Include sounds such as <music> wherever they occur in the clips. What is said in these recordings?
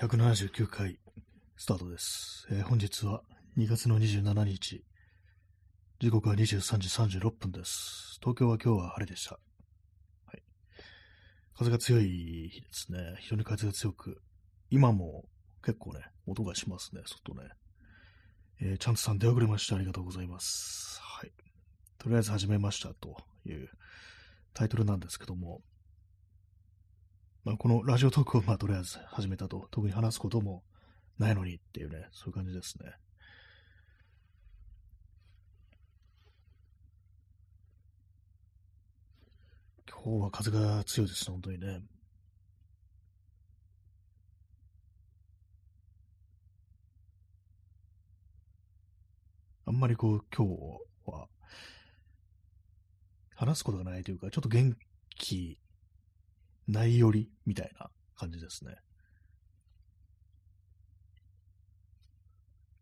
179回スタートです、えー本日は2月の27日、時刻は23時36分です。東京は今日は晴れでした。はい、風が強い日ですね。非常に風が強く、今も結構ね、音がしますね、外ね。えー、チャンツさん出遅れました。ありがとうございます。はい。とりあえず始めましたというタイトルなんですけども、まあ、このラジオトークをまあとりあえず始めたと、特に話すこともないのにっていうね、そういう感じですね。今日は風が強いですね、本当にね。あんまりこう、今日は、話すことがないというか、ちょっと元気ないよりみたいな感じですね。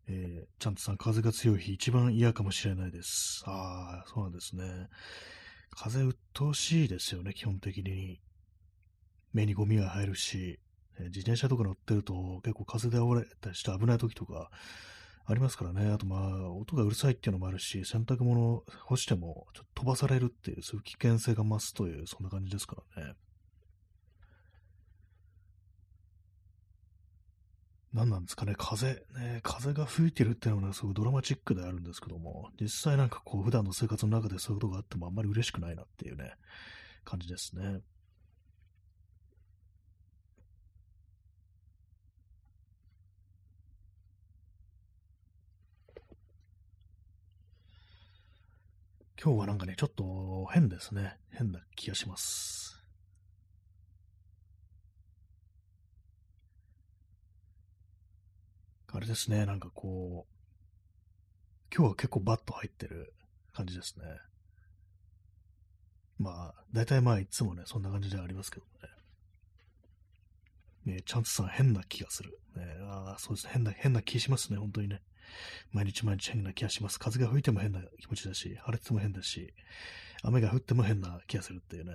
えー、ちゃんとさん、風が強い日、一番嫌かもしれないです。ああ、そうなんですね。風鬱陶しいですよね、基本的に。目にゴミが入るし、えー自転車とか乗ってると結構風で煽られたりして危ない時とかありますからね。あとまあ、音がうるさいっていうのもあるし、洗濯物干してもちょっと飛ばされるっていう、そういう危険性が増すという、そんな感じですからね。何なんですかね、風、ね、風が吹いてるっていうのはすごいドラマチックであるんですけども、実際なんかこう、普段の生活の中でそういうことがあってもあんまり嬉しくないなっていうね、感じですね。今日はなんかね、ちょっと変ですね。変な気がします。あれですね、なんかこう、今日は結構バッと入ってる感じですね。まあ、大体まあいつもね、そんな感じではありますけどね。ねちゃんとさん変な気がする。ね、ああ、そうですね、変な、変な気しますね、本当にね。毎日毎日変な気がします。風が吹いても変な気持ちだし、晴れても変だし、雨が降っても変な気がするっていうね。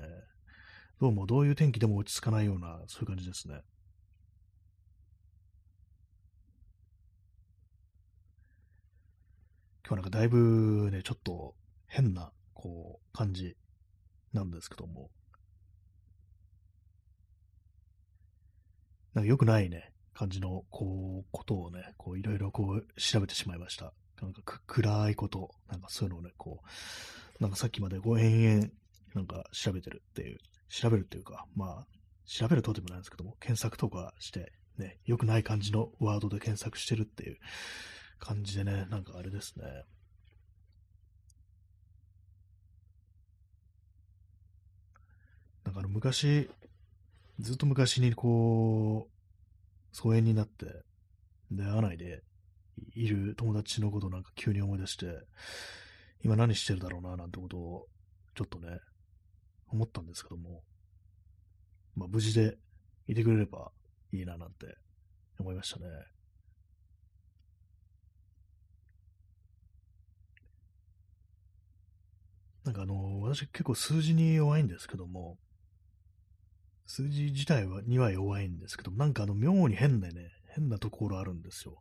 どうもどういう天気でも落ち着かないような、そういう感じですね。今日なんかだいぶね、ちょっと変な、こう、感じなんですけども。なんか良くないね、感じの、こう、ことをね、こう、いろいろこう、調べてしまいました。なんか、暗いこと、なんかそういうのをね、こう、なんかさっきまでこう、延々、なんか調べてるっていう、調べるっていうか、まあ、調べるとでもないんですけども、検索とかして、ね、良くない感じのワードで検索してるっていう感じでね、なんかあれですね。なんかあの昔、ずっと昔にこう、疎遠になって出会わないでいる友達のことなんか急に思い出して、今何してるだろうななんてことをちょっとね、思ったんですけども、まあ無事でいてくれればいいななんて思いましたね。なんかあの、私結構数字に弱いんですけども、数字自体はには弱いんですけど、なんかあの妙に変なね、変なところあるんですよ。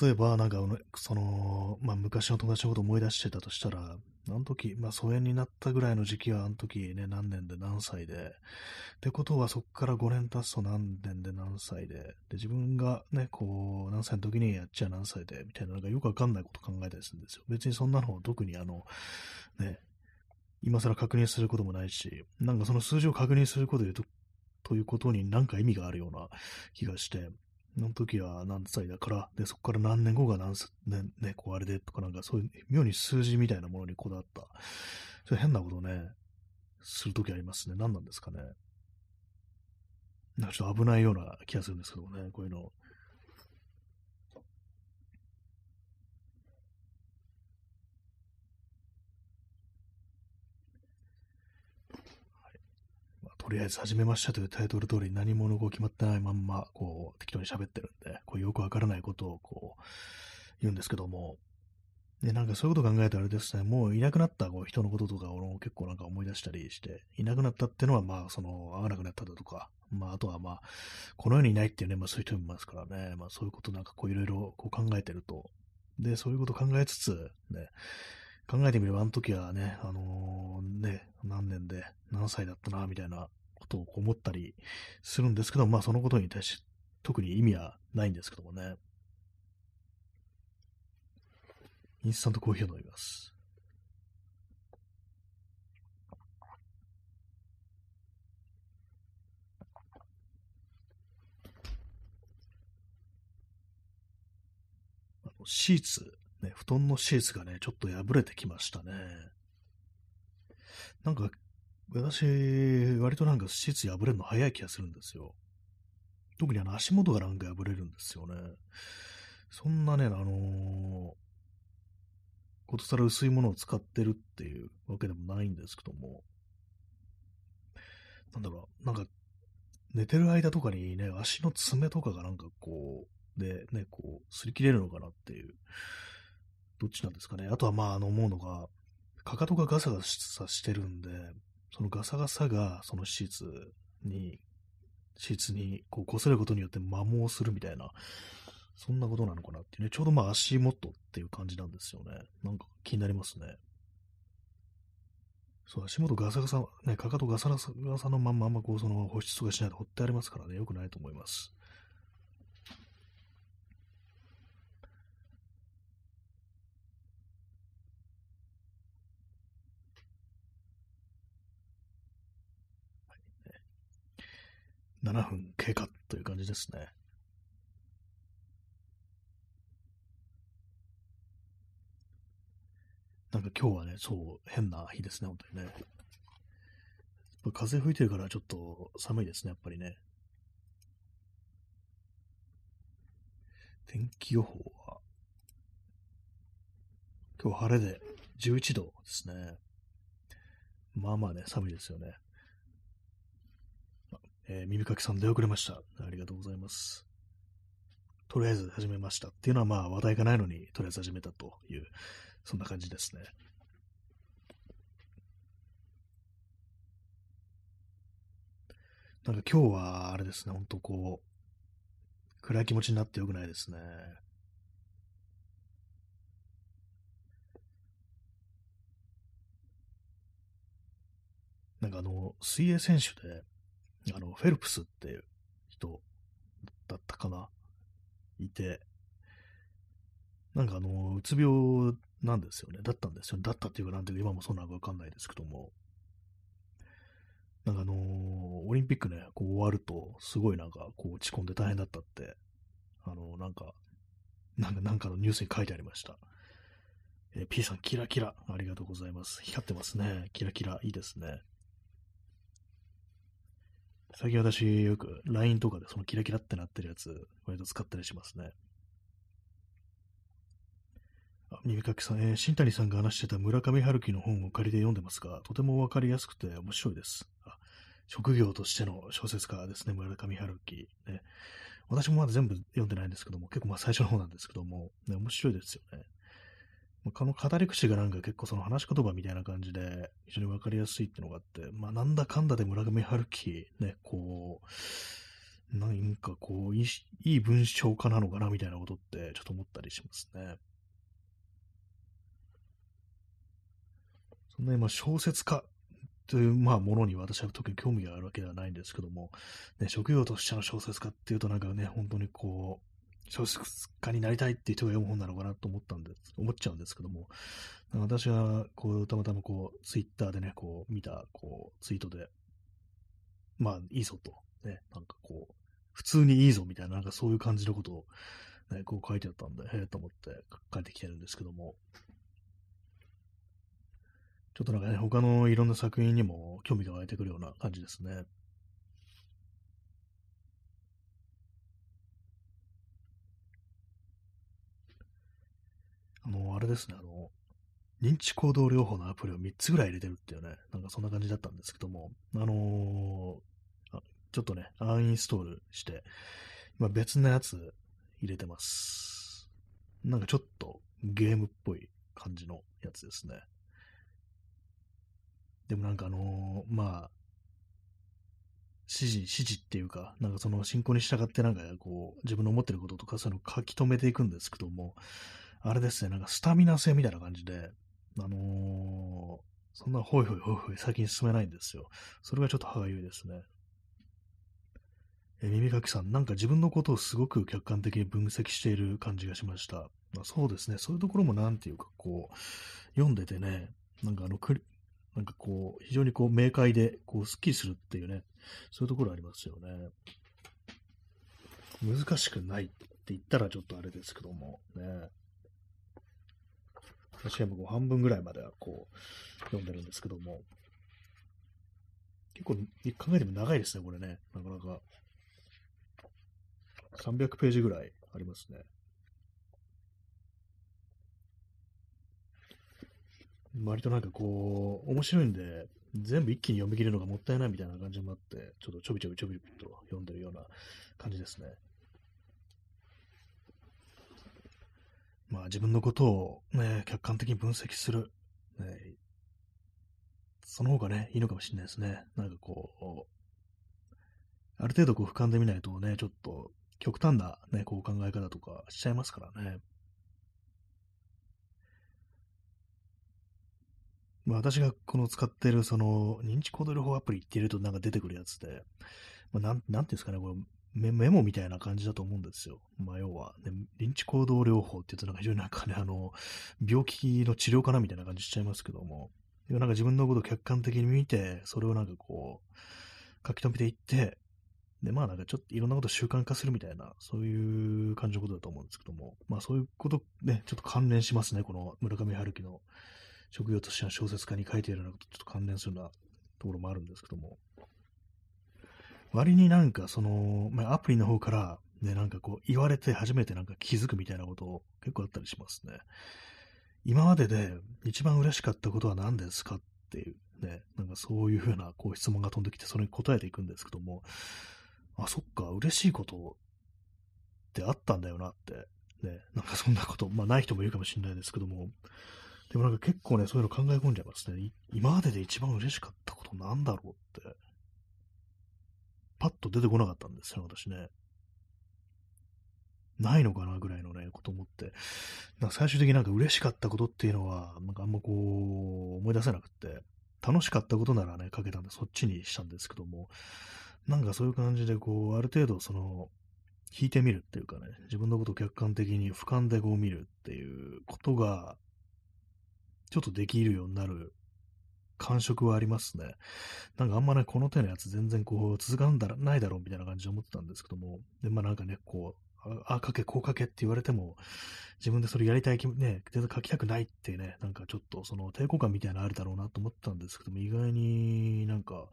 例えば、なんか、その、まあ昔の友達のことを思い出してたとしたら、あの時、まあ疎遠になったぐらいの時期はあの時ね、何年で何歳で、ってことはそこから5年経つと何年で何歳で、で、自分がね、こう、何歳の時にやっちゃ何歳で、みたいな、なんかよくわかんないこと考えたりするんですよ。別にそんなの特にあの、ね、今更確認することもないし、なんかその数字を確認することでと、ということになんか意味があるような気がして、の時は何歳だから、で、そこから何年後が何年、ね、こうあれでとかなんかそういう妙に数字みたいなものにこだわった、それ変なことね、する時ありますね。何なんですかね。なんかちょっと危ないような気がするんですけどね、こういうの。とりあえず始めましたというタイトル通り何者語決まってないまんま、こう、適当に喋ってるんで、こうよくわからないことをこう、言うんですけども、で、なんかそういうこと考えたらあれですね、もういなくなったこう人のこととかを結構なんか思い出したりして、いなくなったっていうのはまあその会わなくなっただとか、まああとはまあ、この世にいないっていうね、まあそういう人もいますからね、まあそういうことなんかこういろいろこう考えてると、で、そういうこと考えつつ、ね、考えてみればあの時はね、あのー、ね、何年で何歳だったな、みたいなことを思ったりするんですけど、まあそのことに対して特に意味はないんですけどもね。インスタントコーヒーを飲みます。シーツ、ね、布団のシーツがね、ちょっと破れてきましたね。なんか、私、割となんかシーツ破れるの早い気がするんですよ。特にあの足元がなんか破れるんですよね。そんなね、あのー、ことさら薄いものを使ってるっていうわけでもないんですけども、なんだろう、なんか、寝てる間とかにね、足の爪とかがなんかこう、で、ね、こう、擦り切れるのかなっていう、どっちなんですかね。あとはまあ、あの、思うのが、かかとがガサガサしてるんで、そのガサガサが、そのシーツに、シーツにこう擦ることによって摩耗するみたいな、そんなことなのかなっていうね、ちょうどまあ足元っていう感じなんですよね。なんか気になりますね。そう、足元ガサガサ、ね、かかとガサガサのまんまあんまこう、その保湿とかしないと放ってありますからね、よくないと思います。7分経過という感じですね。なんか今日はね、そう、変な日ですね、本当にね。風吹いてるからちょっと寒いですね、やっぱりね。天気予報は、今日晴れで11度ですね。まあまあね、寒いですよね。えー、耳かきさん出遅れました。ありがとうございます。とりあえず始めましたっていうのはまあ話題がないのにとりあえず始めたというそんな感じですね。なんか今日はあれですね、ほんとこう、暗い気持ちになってよくないですね。なんかあの、水泳選手で、あの、フェルプスっていう人だったかな、いて、なんかあの、うつ病なんですよね。だったんですよね。だったっていうかなんていうか今もそうなのかわかんないですけども。なんかあのー、オリンピックね、こう終わると、すごいなんかこう落ち込んで大変だったって、あのー、なんか、なんか、なんかのニュースに書いてありました。えー、P さん、キラキラ。ありがとうございます。光ってますね。キラキラ。いいですね。最近私よく LINE とかでそのキラキラってなってるやつ、割と使ったりしますね。あ、耳かきさん、えー、新谷さんが話してた村上春樹の本を借りて読んでますが、とてもわかりやすくて面白いです。あ職業としての小説家ですね、村上春樹。ね、私もまだ全部読んでないんですけども、結構まあ最初の方なんですけども、ね、面白いですよね。この語り口がなんか結構その話し言葉みたいな感じで非常にわかりやすいっていのがあって、まあなんだかんだで村上春樹、ね、こう、なんかこういい、いい文章家なのかなみたいなことってちょっと思ったりしますね。そんなにまあ小説家というまあものに私は特に興味があるわけではないんですけども、ね、職業としての小説家っていうとなんかね、本当にこう、小説家になりたいっていう人が読む本なのかなと思ったんです、思っちゃうんですけども、私はこう、たまたまこう、ツイッターでね、こう、見た、こう、ツイートで、まあ、いいぞと、ね、なんかこう、普通にいいぞみたいな、なんかそういう感じのことを、ね、こう書いてあったんで、へえと思って書いてきてるんですけども、ちょっとなんかね、他のいろんな作品にも興味が湧いてくるような感じですね。あの、あですね、あの、認知行動療法のアプリを3つぐらい入れてるっていうね、なんかそんな感じだったんですけども、あのー、ちょっとね、アンインストールして、今別のやつ入れてます。なんかちょっとゲームっぽい感じのやつですね。でもなんかあのー、まあ、指示、指示っていうか、なんかその進行に従ってなんかこう、自分の思ってることとかそういうのを書き留めていくんですけども、あれですね、なんかスタミナ性みたいな感じで、あのー、そんなほいほいほいほい先に進めないんですよ。それがちょっと歯がゆいですね。え耳かきさん、なんか自分のことをすごく客観的に分析している感じがしました。まあ、そうですね、そういうところもなんていうか、こう、読んでてね、なんかあの、なんかこう、非常にこう、明快で、こう、スッキリするっていうね、そういうところありますよね。難しくないって言ったらちょっとあれですけども、ね。私はもう半分ぐらいまではこう、読んでるんですけども、結構考えても長いですね、これね。なかなか。300ページぐらいありますね。割となんかこう、面白いんで、全部一気に読み切るのがもったいないみたいな感じもあって、ちょっとちょびちょびちょびと読んでるような感じですね。まあ自分のことをね、客観的に分析する。ね、その方がね、いいのかもしれないですね。なんかこう、ある程度こう俯瞰で見ないとね、ちょっと極端なね、こう考え方とかしちゃいますからね。まあ私がこの使ってるその認知行動療法アプリって入れるとなんか出てくるやつで、まあ、なん、なんていうんですかね、これメモみたいな感じだと思うんですよ。まあ要は、ね、認知行動療法って言うとなんか非常になんかね、あの、病気の治療かなみたいな感じしちゃいますけども、なんか自分のことを客観的に見て、それをなんかこう、書き留めていって、で、まあなんかちょっといろんなことを習慣化するみたいな、そういう感じのことだと思うんですけども、まあそういうことね、ちょっと関連しますね、この村上春樹の職業としては小説家に書いているようなこととちょっと関連するようなところもあるんですけども、割になんかその、まあ、アプリの方から、ね、なんかこう言われて初めてなんか気づくみたいなこと結構あったりしますね。今までで一番嬉しかったことは何ですかっていうね、なんかそういうふうなこう質問が飛んできてそれに答えていくんですけども、あ、そっか、嬉しいことってあったんだよなって、ね、なんかそんなこと、まあない人もいるかもしれないですけども、でもなんか結構ね、そういうの考え込んじゃいますね。今までで一番嬉しかったことなんだろうって、パッと出てこなかったんですよ、私ね。ないのかなぐらいのね、こと思って。なんか最終的になんか嬉しかったことっていうのは、なんかあんまこう、思い出せなくて、楽しかったことならね、かけたんで、そっちにしたんですけども、なんかそういう感じで、こう、ある程度、その、引いてみるっていうかね、自分のことを客観的に俯瞰でこう見るっていうことが、ちょっとできるようになる感触はありますね。なんかあんまね、この手のやつ全然こう、続かんだらないだろうみたいな感じで思ってたんですけども、で、まあなんかね、こう、ああ、書け、こう書けって言われても、自分でそれやりたい気ね、全然書きたくないってね、なんかちょっとその抵抗感みたいなのあるだろうなと思ったんですけども、意外になんか、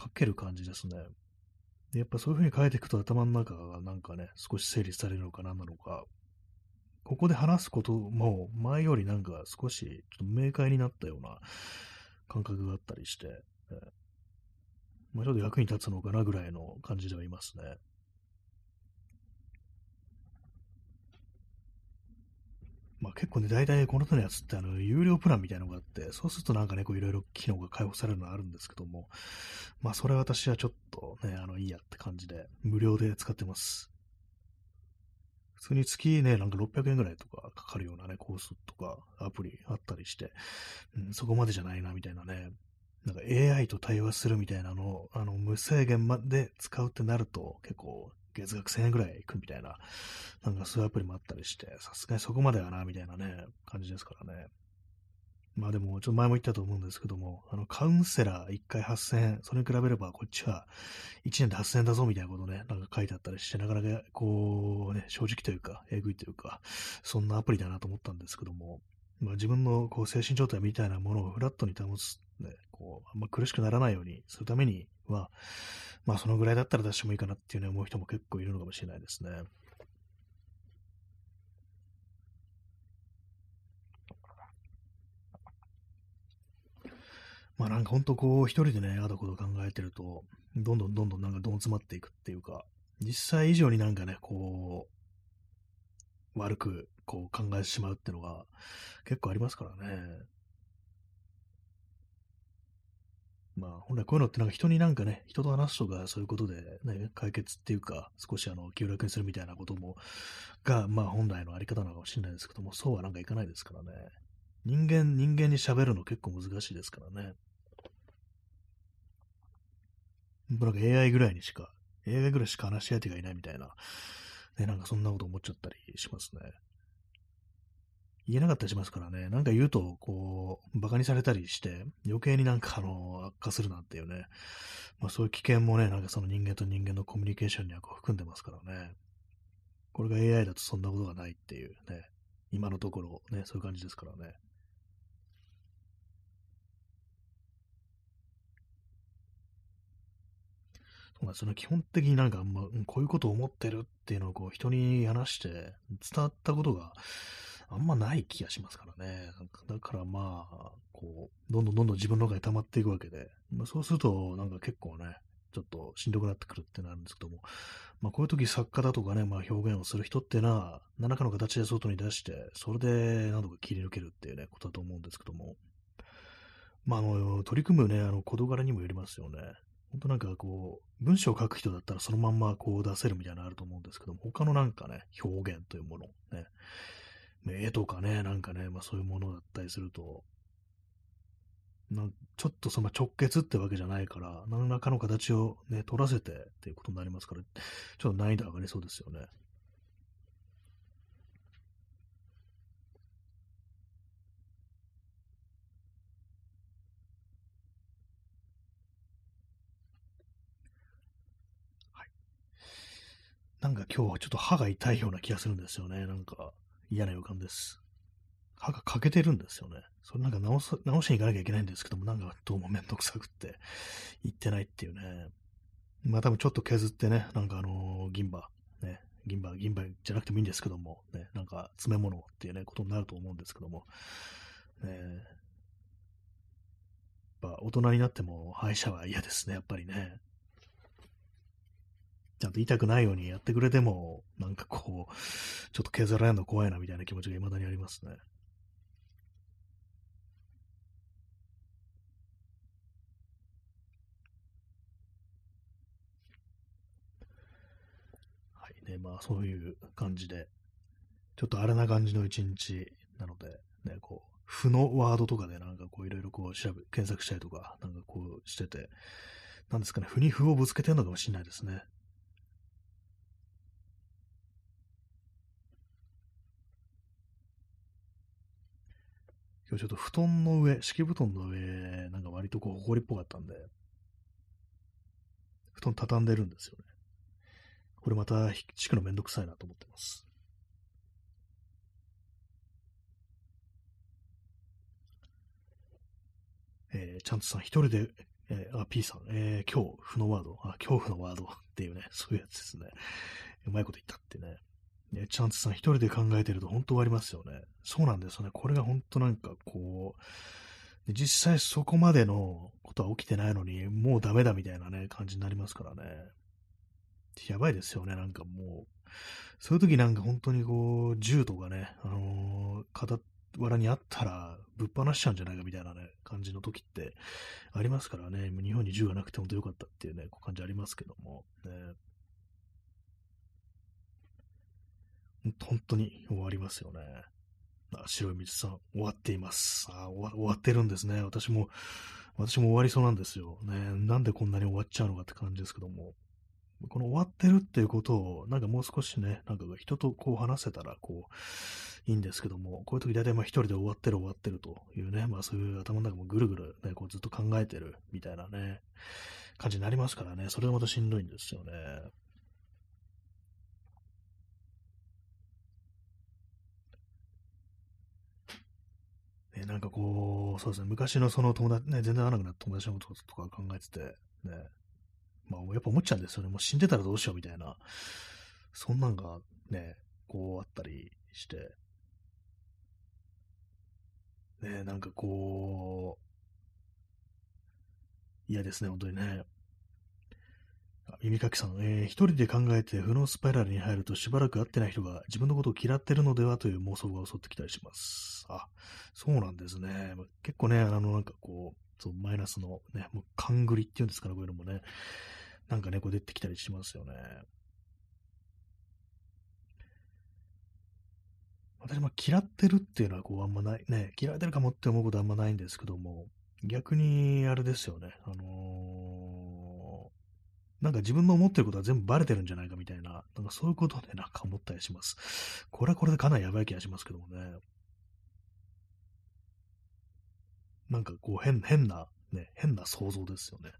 書ける感じですね。でやっぱそういう風に書いていくと頭の中がなんかね、少し整理されるのか何なのか、ここで話すことも前よりなんか少しちょっと明快になったような感覚があったりして、えまあ、ちょっと役に立つのかなぐらいの感じではいますね。まあ結構ね、大体この手のやつってあの、有料プランみたいなのがあって、そうするとなんかね、こういろいろ機能が開放されるのはあるんですけども、まあそれは私はちょっとね、あの、いいやって感じで、無料で使ってます。普通に月ね、なんか600円ぐらいとかかかるようなね、コースとかアプリあったりして、うん、そこまでじゃないな、みたいなね。なんか AI と対話するみたいなのを、あの、無制限まで使うってなると、結構月額1000円ぐらいいくみたいな、なんかそういうアプリもあったりして、さすがにそこまではな、みたいなね、感じですからね。まあでも、ちょっと前も言ったと思うんですけども、あの、カウンセラー1回8000円、それに比べればこっちは1年で8000円だぞみたいなことね、なんか書いてあったりして、なかなかこうね、正直というか、えぐいというか、そんなアプリだなと思ったんですけども、まあ自分のこう精神状態みたいなものをフラットに保つ、ね、こう、あんま苦しくならないようにするためには、まあそのぐらいだったら出してもいいかなっていうね、思う人も結構いるのかもしれないですね。まあなんかほんとこう一人でね、あだこと考えてると、どんどんどんどんなんかどん詰まっていくっていうか、実際以上になんかね、こう悪くこう考えてしまうっていうのが結構ありますからね。まあ、本来こういうのってなんか人になんかね、人と話すとかそういうことで、ね、解決っていうか、少しあの、気を楽にするみたいなことも、が、まあ本来のあり方なのかもしれないですけども、そうはなんかいかないですからね。人間、人間に喋るの結構難しいですからね。なんか AI ぐらいにしか、AI ぐらいしか話し相手がいないみたいな、ね、なんかそんなこと思っちゃったりしますね。言えなかったりしますからね、なんか言うと、こう、馬鹿にされたりして、余計になんかあの、悪化するなんていうね、まあそういう危険もね、なんかその人間と人間のコミュニケーションにはこう含んでますからね。これが AI だとそんなことがないっていうね、今のところね、そういう感じですからね。そうなんですよね。基本的になんか、まあ、こういうことを思ってるっていうのをこう人に話して伝わったことがあんまない気がしますからね。だからまあ、こう、どんどんどんどん自分の中に溜まっていくわけで、まあ、そうするとなんか結構ね、ちょっとしんどくなってくるってなるんですけども、まあこういう時作家だとかね、まあ表現をする人っていうのは、何らかの形で外に出して、それで何とか切り抜けるっていうね、ことだと思うんですけども、まああの、取り組むね、あの、事柄にもよりますよね。本当なんかこう、文章を書く人だったらそのまんまこう出せるみたいなのあると思うんですけども、他のなんかね、表現というもの、ね、絵とかね、なんかね、まあそういうものだったりすると、なんちょっとその直結ってわけじゃないから、何らかの形をね、取らせてっていうことになりますから、ちょっと難易度上がりそうですよね。なんか今日はちょっと歯が痛いような気がするんですよね。なんか嫌な予感です。歯が欠けてるんですよね。それなんか直す直しに行かなきゃいけないんですけども、なんかどうもめんどくさくって行ってないっていうね。まあ多分ちょっと削ってね、なんかあのー、銀歯、ね、銀歯、銀歯じゃなくてもいいんですけども、ね、なんか詰め物っていうね、ことになると思うんですけども、ね、やっぱ大人になっても歯医者は嫌ですね、やっぱりね。ちゃんと痛くないようにやってくれても、なんかこう、ちょっと削られるの怖いなみたいな気持ちが未だにありますね。はいね、まあそういう感じで、ちょっとあれな感じの一日なので、ね、こう、負のワードとかでなんかこういろいろこう調べ、検索したりとか、なんかこうしてて、なんですかね、負に負をぶつけてるのかもしれないですね。今日ちょっと布団の上、敷布団の上、なんか割とこう、埃っぽかったんで、布団畳んでるんですよね。これまた引くのめんどくさいなと思ってます。えー、ちゃんとさん一人で、えー、あ、P さん、えー、恐怖のワード、あ、恐怖のワードっていうね、そういうやつですね。うまいこと言ったってね。ね、チャンツさん一人で考えてると本当終わりますよね。そうなんですよね。これが本当なんかこう、実際そこまでのことは起きてないのに、もうダメだみたいなね、感じになりますからね。やばいですよね、なんかもう。そういう時なんか本当にこう、銃とかね、あのー、片らにあったらぶっ放しちゃうんじゃないかみたいなね、感じの時ってありますからね。日本に銃がなくて本当よかったっていうね、感じありますけども。ね本当に終わりますよね。あ白い道さん、終わっています。あ終わってるんですね。私も、私も終わりそうなんですよ。ね。なんでこんなに終わっちゃうのかって感じですけども。この終わってるっていうことを、なんかもう少しね、なんか人とこう話せたら、こう、いいんですけども、こういう時大体まあ一人で終わってる終わってるというね、まあそういう頭の中もぐるぐるね、こうずっと考えてるみたいなね、感じになりますからね、それでまたしんどいんですよね。なんかこう、そうですね、昔のその友達、ね、全然会わなくなった友達のこととか考えてて、ね、まあ、やっぱ思っちゃうんですよね。もう死んでたらどうしようみたいな、そんなんがね、こうあったりして、ね、なんかこう、嫌ですね、本当にね。耳かきさん、えー、一人で考えて負のスパイラルに入るとしばらく会ってない人が自分のことを嫌ってるのではという妄想が襲ってきたりします。あ、そうなんですね。結構ね、あの、なんかこう、そうマイナスのね、もう勘繰りっていうんですかね、こういうのもね、なんかね、こう出てきたりしますよね。私も嫌ってるっていうのはこうあんまない、ね、嫌われてるかもって思うことはあんまないんですけども、逆にあれですよね、あのー、なんか自分の思ってることは全部バレてるんじゃないかみたいな、なんかそういうことでなんか思ったりします。これはこれでかなりやばい気がしますけどもね。なんかこう変、変な、ね、変な想像ですよね。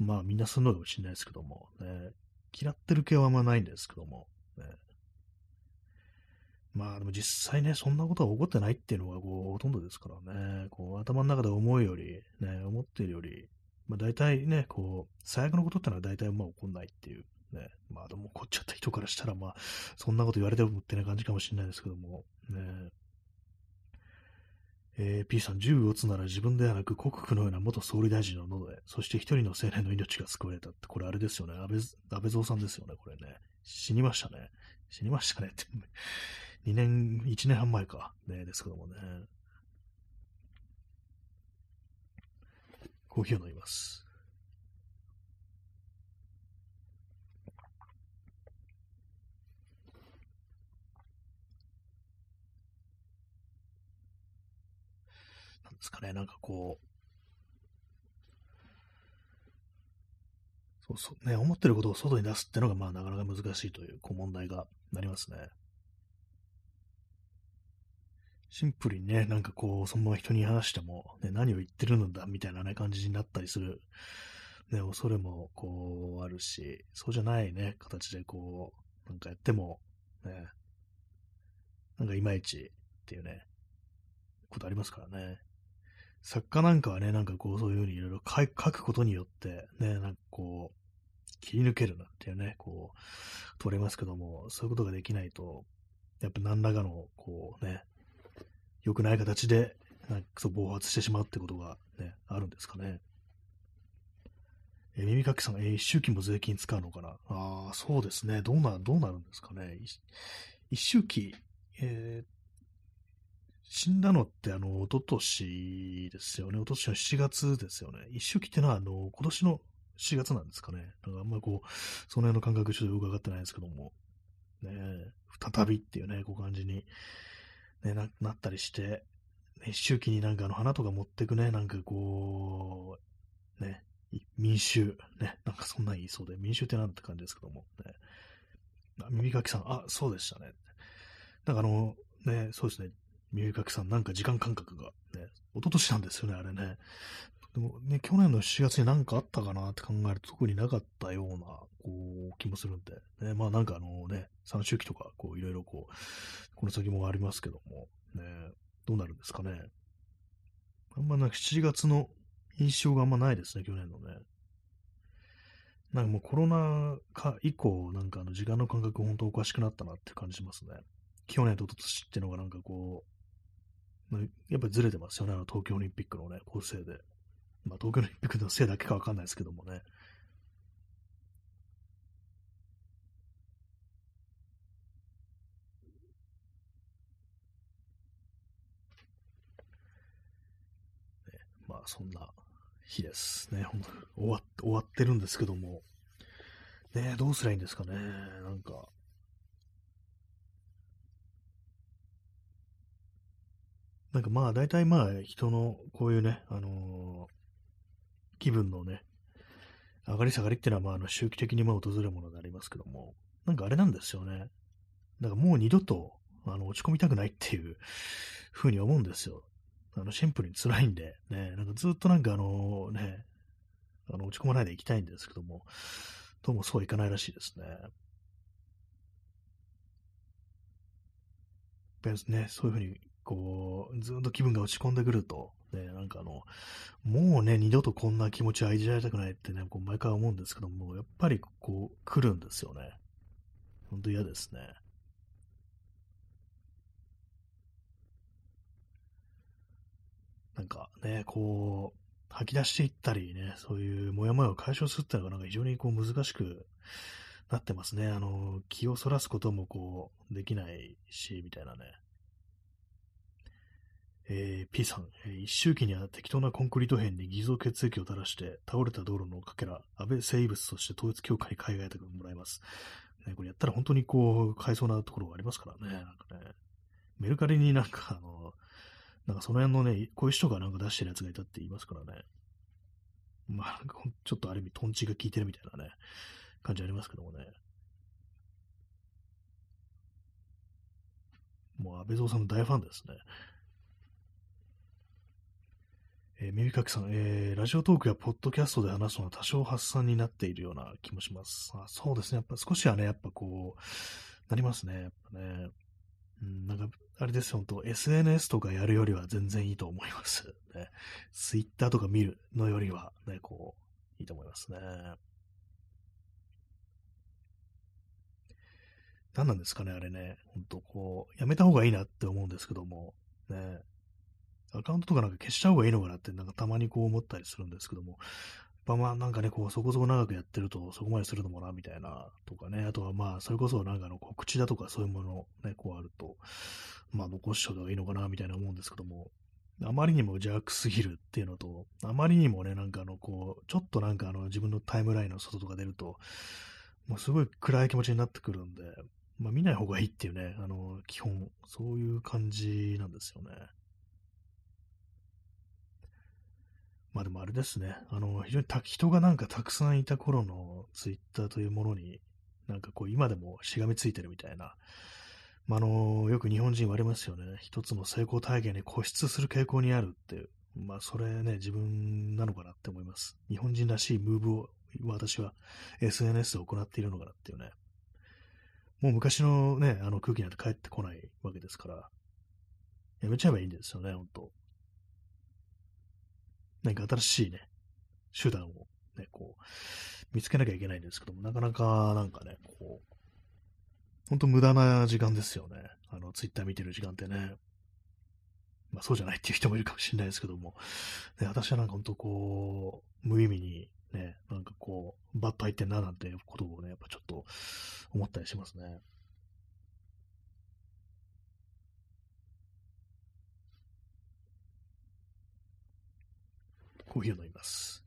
まあみんなするのかもしれないですけども、ね、嫌ってる系はあんまないんですけども、ね、まあでも実際ね、そんなことは起こってないっていうのがこうほとんどですからね、こう頭の中で思うより、ね、思ってるより、まあ大体ね、こう、最悪のことってのは大体まあ起こんないっていう、ね、まあでも起こっちゃった人からしたらまあ、そんなこと言われてもってな感じかもしれないですけども、ね、えー、P さん、銃を撃つなら自分ではなく国区のような元総理大臣の喉で、そして一人の青年の命が救われたって、これあれですよね、安倍安倍蔵さんですよね、これね。死にましたね。死にましたねって。<laughs> 2年、1年半前か、ね、ですけどもね。コーヒーを飲みます。なんですかね、なんかこう、そうそうね、思ってることを外に出すっていうのが、まあ、なかなか難しいという、こう問題がなりますね。シンプルにね、なんかこう、そのまま人に話しても、ね、何を言ってるのだみたいなね、感じになったりする、ね、恐れもこう、あるし、そうじゃないね、形でこう、なんかやっても、ね、なんかいまいちっていうね、ことありますからね。作家なんかはね、なんかこう、そういうふうにいろいろ書くことによって、ね、なんかこう、切り抜けるなっていうね、こう、取れますけども、そういうことができないと、やっぱ何らかの、こうね、良くない形で、なんかそう暴発してしまうってことがね、あるんですかね。え、耳かきさん、えー、一周期も税金使うのかな？ああ、そうですね。どうな、どうなるんですかね。一周期、えー、死んだのって、あの、おととしですよね。おととしの7月ですよね。一周期ってのは、あの、今年の7月なんですかね。なんかあんまりこう、その辺の感覚ちょっとよくわかってないですけども。ね再びっていうね、こう感じにね、ななったりして、ね、周期になんかあの花とか持ってくね、なんかこう、ね、民衆、ね、なんかそんなん言いそうで、民衆ってなんて感じですけども、ね、耳かきさん、あ、そうでしたね。なんかあの、ね、そうですね、耳かきさん、なんか時間感覚が、ね、一昨年なんですよね、あれね。でもね、去年の7月に何かあったかなって考えると特になかったような、こう、気もするんで、ね、まあなんかあのね、3周期とか、こう、いろいろこう、この先もありますけども、ね、どうなるんですかね。あんまなんか7月の印象があんまないですね、去年のね。なんかもうコロナ禍以降、なんかあの時間の感覚本当おかしくなったなって感じしますね。去年と今年っていうのがなんかこう、やっぱりずれてますよね、あの東京オリンピックのね、構成で。まあ、東京オリンピックのせいだけかわかんないですけどもね。ねまあ、そんな日ですね。終わ終わってるんですけども。ねどうすりゃいいんですかね。なんか。なんかまあ、大体まあ、人のこういうね、あの気分のね、上がり下がりっていうのは、まあ、あの周期的にまあ訪れるものでありますけども、なんかあれなんですよね。なんかもう二度とあの落ち込みたくないっていうふうに思うんですよ。あのシンプルに辛いんで、ね、なんかずっとなんかあのね、あの落ち込まないでいきたいんですけども、どうもそうはいかないらしいですね。ね、そういうふうに、こう、ずっと気分が落ち込んでくると、ね、なんかあの、もうね、二度とこんな気持ちを愛じられたくないってね、こう毎回思うんですけども、やっぱりこう、来るんですよね。ほんと嫌ですね。なんかね、こう、吐き出していったりね、そういうモヤモヤを解消するっていうのがなんか非常にこう難しくなってますね。あの、気をそらすこともこう、できないし、みたいなね。えー、P さん、えー、一周期には適当なコンクリート片に偽造血液を垂らして倒れた道路のかけら、安倍生物として統一教会に海外でもらいます。ね、これやったら本当にこう、買えそうなところがありますからね。なんかね、メルカリになんかあの、なんかその辺のね、こういう人がなんか出してるやつがいたって言いますからね。まあ、ちょっとある意味トンチが効いてるみたいなね、感じありますけどもね。もう安倍蔵さんの大ファンですね。えー、耳かきさん、えー、ラジオトークやポッドキャストで話すのは多少発散になっているような気もします。あそうですね。やっぱ少しはね、やっぱこう、なりますね。やっぱね。うん、なんか、あれですよ、本当 SNS とかやるよりは全然いいと思います。ね。Twitter とか見るのよりは、ね、こう、いいと思いますね。何なんですかね、あれね。本当こう、やめた方がいいなって思うんですけども、ね。アカウントとかなんか消しちゃう方がいいのかなって、なんかたまにこう思ったりするんですけども、ぱまあなんかね、こうそこそこ長くやってるとそこまでするのもな、みたいな、とかね、あとはまあそれこそなんかの告知だとかそういうものね、こうあると、まあ残しちゃうがいいのかな、みたいな思うんですけども、あまりにも邪悪すぎるっていうのと、あまりにもね、なんかあの、こう、ちょっとなんかあの自分のタイムラインの外とか出ると、もうすごい暗い気持ちになってくるんで、まあ見ない方がいいっていうね、あの、基本、そういう感じなんですよね。まあでもあれですね。あの、非常に人がなんかたくさんいた頃のツイッターというものに、なんかこう今でもしがみついてるみたいな。まあ、の、よく日本人言われますよね。一つの成功体験に固執する傾向にあるっていう。まあそれね、自分なのかなって思います。日本人らしいムーブを私は SNS で行っているのかなっていうね。もう昔のね、あの空気なんて帰ってこないわけですから、やめちゃえばいいんですよね、ほんと。何か新しいね、手段をね、こう、見つけなきゃいけないんですけども、なかなかなんかね、こう、ほんと無駄な時間ですよね。あの、ツイッター見てる時間ってね。まあそうじゃないっていう人もいるかもしれないですけども、ね、私はなんかほんとこう、無意味にね、なんかこう、バッと入ってんななんてことをね、やっぱちょっと思ったりしますね。コーヒーを飲みます。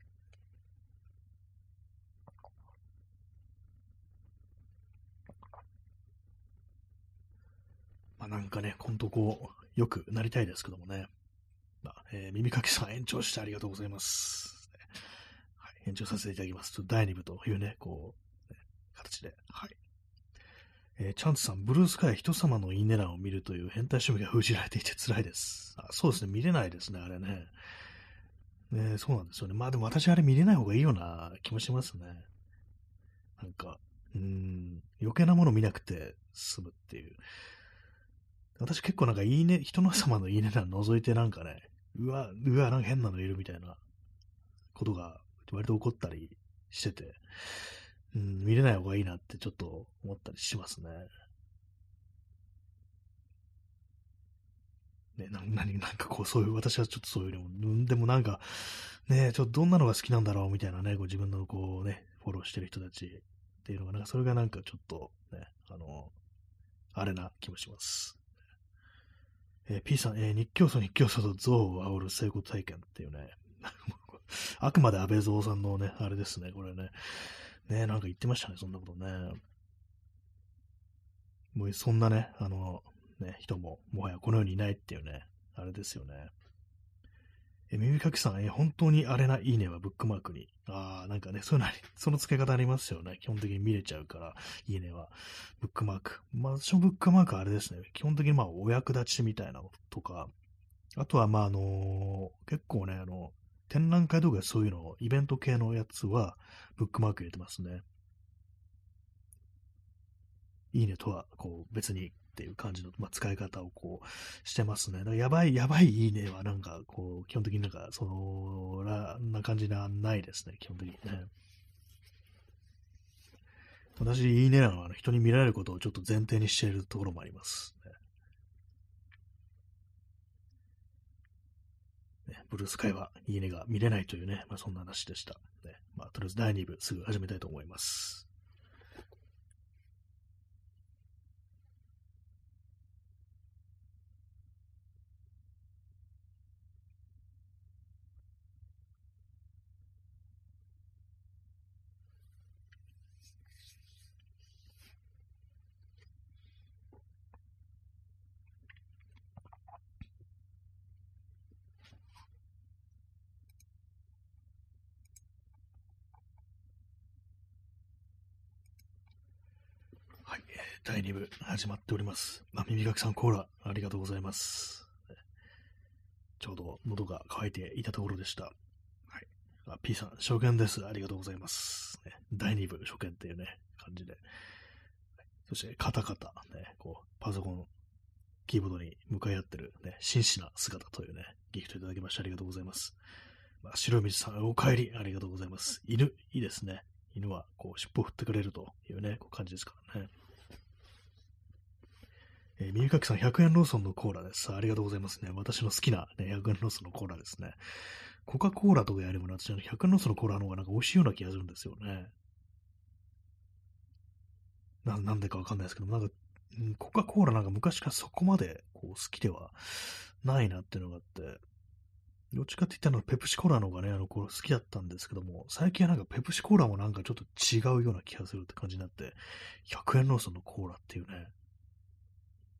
まあなんかね、ほんとこう、よくなりたいですけどもね。まあ、えー、耳かきさん延長してありがとうございます。はい、延長させていただきます。第2部というね、こう、ね、形で。はい。えー、チャンツさん、ブルースカイ人様のいいね欄を見るという変態趣味が封じられていて辛いです。あそうですね、見れないですね、あれね。ね、そうなんですよね。まあでも私あれ見れない方がいいような気もしますね。なんか、うん、余計なもの見なくて済むっていう。私結構なんかいいね、人の様のいいね欄覗いてなんかね、うわ、うわ、なんか変なのいるみたいなことが割と起こったりしてて、うん、見れない方がいいなってちょっと思ったりしますね。ね、な、ななんかこう、そういう、私はちょっとそういうのでもなんか、ね、ちょっとどんなのが好きなんだろうみたいなね、こ自分のこうね、フォローしてる人たちっていうのが、なんかそれがなんかちょっとね、あの、あれな気もします。えー、P さん、えー、日教祖日教祖と象を煽る成功体験っていうね、<laughs> あくまで安倍蔵さんのね、あれですね、これね。ね、なんか言ってましたね、そんなことね。もうそんなね、あの、ね、人ももはやこの世にいないっていうね、あれですよね。え、耳かきさん、え、本当にあれないいねはブックマークに。ああ、なんかね、そういうのその付け方ありますよね。基本的に見れちゃうから、いいねは。ブックマーク。まあ、私のブックマークはあれですね。基本的にまあ、お役立ちみたいなのとか、あとはまあ、あのー、結構ね、あの、展覧会とかそういうの、イベント系のやつは、ブックマーク入れてますね。いいねとは、こう、別にっていう感じの、まあ、使い方をこうしてますね。やばい、やばいいいねはなんかこう、基本的になんかそのら、な感じなないですね、基本的にね。私、いいねなのは人に見られることをちょっと前提にしているところもあります、ブルースカイはいいねが見れないというね、まあ、そんな話でした。ね、まあ、とりあえず第2部すぐ始めたいと思います。第2部始まっております。あ、耳かきさんコーラ、ありがとうございます。ちょうど喉が渇いていたところでした。はい。あ、P さん、初見です。ありがとうございます。ね、第2部初見っていうね、感じで。そして、カタカタ、ね、こう、パソコン、キーボードに向かい合ってる、ね、真摯な姿というね、ギフトいただきましてありがとうございます。まあ、白水さん、お帰り、ありがとうございます。犬、いいですね。犬は、こう、尻尾を振ってくれるというね、こう感じですからね。えー、耳かきさん、100円ローソンのコーラです。ありがとうございますね。私の好きな、ね、100円ローソンのコーラですね。コカ・コーラとかやれば、私、100円ローソンのコーラの方がなんか美味しいような気がするんですよね。ななんでかわかんないですけど、なんか、コカ・コーラなんか昔からそこまでこう好きではないなっていうのがあって、どっちかって言ったらペプシコーラの方がね、あの頃好きだったんですけども、最近はなんかペプシコーラもなんかちょっと違うような気がするって感じになって、100円ローソンのコーラっていうね、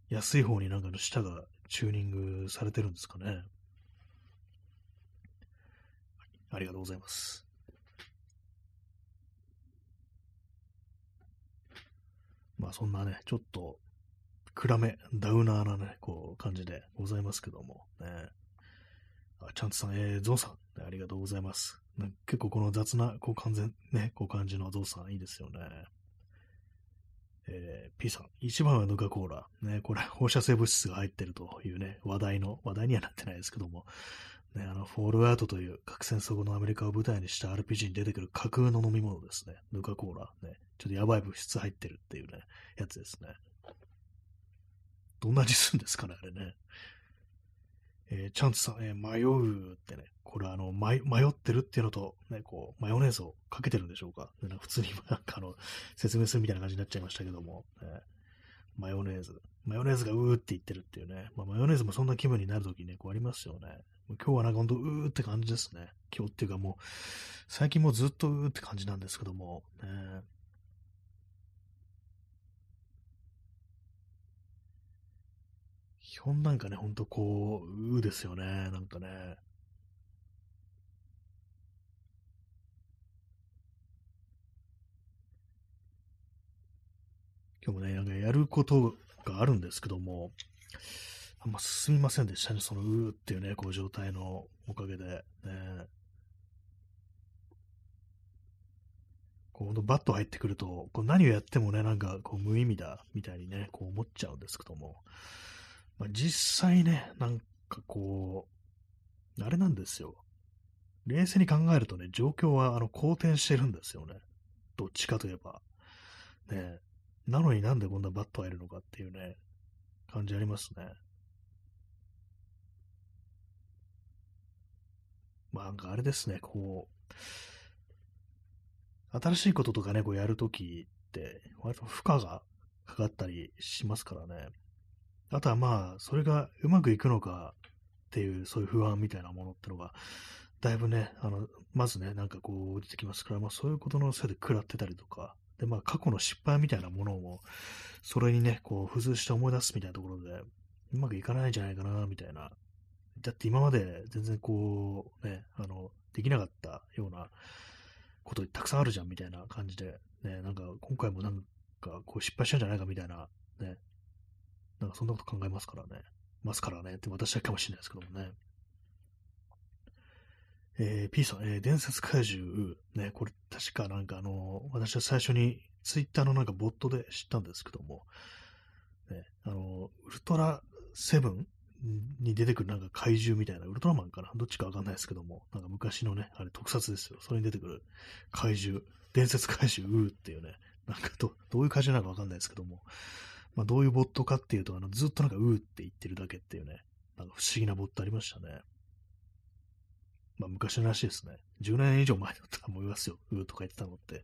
安い方になんかの下がチューニングされてるんですかね。ありがとうございます。まあそんなね、ちょっと暗め、ダウナーなね、こう感じでございますけども、ね。あ、ちゃんとさん、えー、ゾウさん、ありがとうございます。結構この雑な、こう完全、ね、こう感じのゾウさんいいですよね。えー、P さん、一番はヌカコーラ。ね、これ、放射性物質が入ってるというね、話題の、話題にはなってないですけども、ね、あの、フォールアウトという核戦争後のアメリカを舞台にした RPG に出てくる架空の飲み物ですね。ヌカコーラ。ね、ちょっとやばい物質入ってるっていうね、やつですね。どんな味するんですかね、あれね。えー、チャンツさん、えー、迷うってね、これあの、迷ってるっていうのと、ね、こう、マヨネーズをかけてるんでしょうか。ね、普通に <laughs> なんかあの、説明するみたいな感じになっちゃいましたけども、ね、マヨネーズ。マヨネーズがうーって言ってるっていうね。まあ、マヨネーズもそんな気分になるときね、こうありますよね。今日はなんかほんとうーって感じですね。今日っていうかもう、最近もずっとうーって感じなんですけども、ね、本なんかね、ほんとこう、うですよね。なんかね。今日もね、なんかやることがあるんですけども、あんま進みませんでしたね、そのうーっていうね、こう状態のおかげで。ね、こうバット入ってくると、こう何をやってもね、なんかこう無意味だみたいにね、こう思っちゃうんですけども、まあ、実際ね、なんかこう、あれなんですよ。冷静に考えるとね、状況はあの好転してるんですよね。どっちかといえば。ねなのになんでこんなバット入るのかっていうね、感じありますね。まあなんかあれですね、こう、新しいこととかね、こうやるときって、割と負荷がかかったりしますからね。あとはまあ、それがうまくいくのかっていう、そういう不安みたいなものってのが、だいぶね、あの、まずね、なんかこう出てきますから、まあそういうことのせいで食らってたりとか、で、まあ過去の失敗みたいなものを、それにね、こう、付随して思い出すみたいなところで、うまくいかないんじゃないかな、みたいな。だって今まで全然こう、ね、あの、できなかったようなことたくさんあるじゃん、みたいな感じで、ね、なんか今回もなんかこう失敗したんじゃないかみたいな、ね、なんかそんなこと考えますからね。ますからね。って私はかもしれないですけどもね。えー、P さん、えー、伝説怪獣、ね、これ確かなんかあの、私は最初にツイッターのなんかボットで知ったんですけども、ね、あの、ウルトラセブンに出てくるなんか怪獣みたいな、ウルトラマンかなどっちかわかんないですけども、なんか昔のね、あれ特撮ですよ。それに出てくる怪獣、伝説怪獣ウーっていうね、なんかどどういう怪獣なのかわかんないですけども、まあ、どういうボットかっていうと、あのずっとなんかうーって言ってるだけっていうね、なんか不思議なボットありましたね。まあ昔の話ですね。10年以上前だったと思いますよ。うーとか言ってたのって。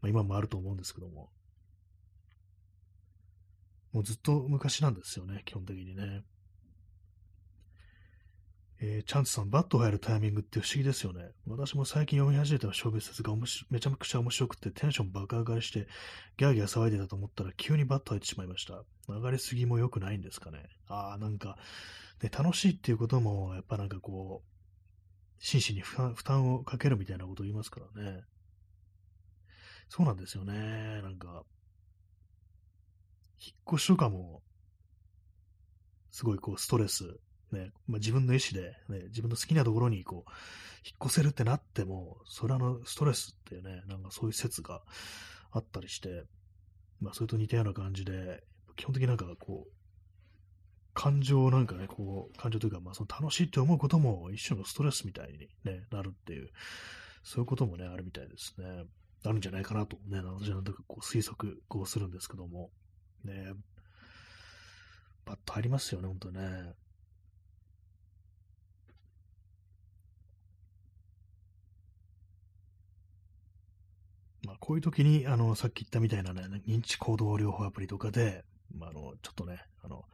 まあ今もあると思うんですけども。もうずっと昔なんですよね、基本的にね。えー、チャンツさん、バット入るタイミングって不思議ですよね。私も最近読み始めた小説説がめちゃくちゃ面白くてテンション爆上がりしてギャーギャー騒いでたと思ったら急にバット入ってしまいました。上がりすぎも良くないんですかね。ああ、なんか、ね、楽しいっていうこともやっぱなんかこう、真摯に負担負担をかけるみたいなことを言いますからね。そうなんですよね。なんか、引っ越しとかも、すごいこうストレスね、まあ、自分の意思で、ね、自分の好きなところにこう、引っ越せるってなっても、それはのストレスっていうね、なんかそういう説があったりして、まあそれと似たような感じで、基本的になんかこう、感情なんかね、こう、感情というか、まあその楽しいって思うことも一種のストレスみたいに、ね、なるっていう、そういうこともね、あるみたいですね。あるんじゃないかなとね、私はなんとかこう推測こうするんですけども、ね、パッと入りますよね、ほんとね。まあ、こういう時に、あの、さっき言ったみたいなね、認知行動療法アプリとかで、まあ、あの、ちょっとね、あの、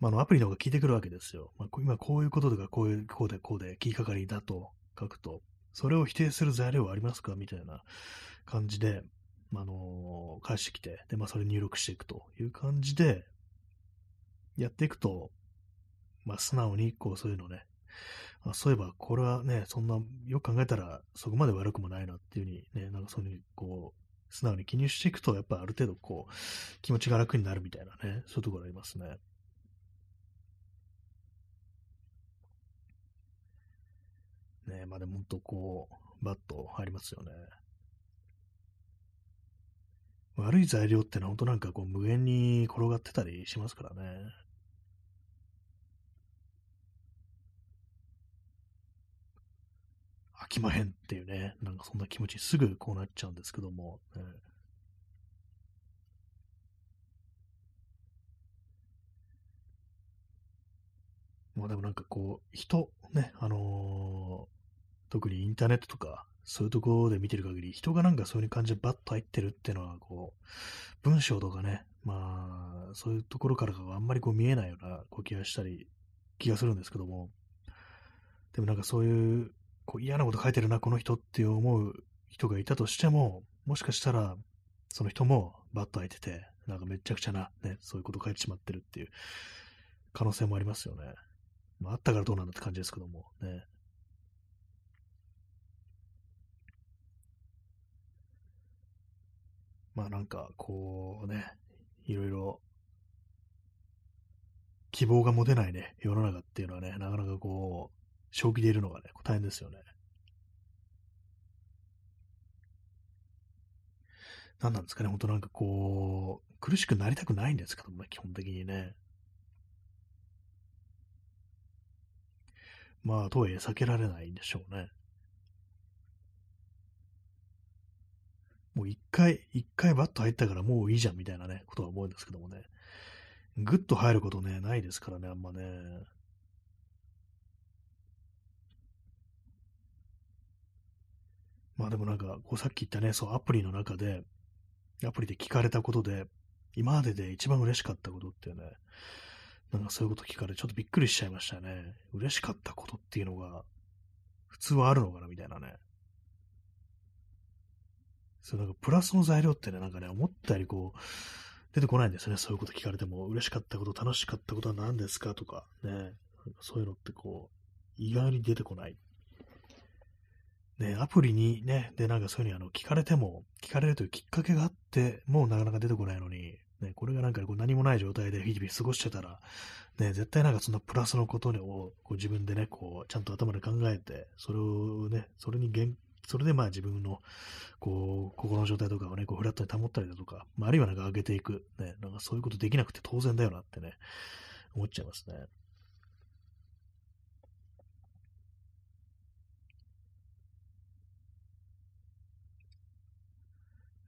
まあ、あの、アプリの方が聞いてくるわけですよ。まあ、今こういうこととか、こういう、こうで、こうで、聞きかかりだと書くと、それを否定する材料はありますか？みたいな感じで、まあ、の、返してきて、で、まあ、それ入力していくという感じで、やっていくと、まあ、素直に、こう、そういうのね、あそういえば、これはね、そんな、よく考えたら、そこまで悪くもないなっていうふうにね、なんかそういうふうに、こう、素直に記入していくと、やっぱある程度、こう、気持ちが楽になるみたいなね、そういうところありますね。ねまあでも本当こう、バッと入りますよね。悪い材料ってのは本当なんかこう無限に転がってたりしますからね。きまへんっていうね、なんかそんな気持ちすぐこうなっちゃうんですけども、ね、まあでもなんかこう、人、ね、あのー、特にインターネットとか、そういうところで見てる限り、人がなんかそういう感じでバッと入ってるっていうのは、こう、文章とかね、まあ、そういうところからはあんまりこう見えないようなこう気がしたり、気がするんですけども、でもなんかそういうこう嫌なこと書いてるな、この人って思う人がいたとしても、もしかしたら、その人もバッと開いてて、なんかめちゃくちゃな、ね、そういうこと書いてしまってるっていう可能性もありますよね。まあ、あったからどうなんだって感じですけども、ね。まあなんか、こうね、いろいろ、希望が持てないね、世の中っていうのはね、なかなかこう、正気でいるのがね、大変ですよね。何なんですかね、本当なんかこう、苦しくなりたくないんですけどもね、基本的にね。まあ、とはいえ避けられないんでしょうね。もう一回、一回バッと入ったからもういいじゃんみたいなね、ことは思うんですけどもね。ぐっと入ることね、ないですからね、あんまね。まあでもなんか、こうさっき言ったね、そう、アプリの中で、アプリで聞かれたことで、今までで一番嬉しかったことっていうね、なんかそういうこと聞かれて、ちょっとびっくりしちゃいましたね。嬉しかったことっていうのが、普通はあるのかなみたいなね。そう、なんかプラスの材料ってね、なんかね、思ったよりこう、出てこないんですね。そういうこと聞かれても、嬉しかったこと、楽しかったことは何ですかとか、ね。そういうのってこう、意外に出てこないね、アプリにね、で、なんかそういうふうにあの聞かれても、聞かれるというきっかけがあって、もうなかなか出てこないのに、ね、これがなんかこう何もない状態で日々過ごしてたら、ね、絶対なんかそんなプラスのことをこう自分でね、こう、ちゃんと頭で考えて、それをね、それに現それでまあ自分の、こう、心の状態とかをね、こうフラットに保ったりだとか、まあ、あるいはなんか上げていく、ね、なんかそういうことできなくて当然だよなってね、思っちゃいますね。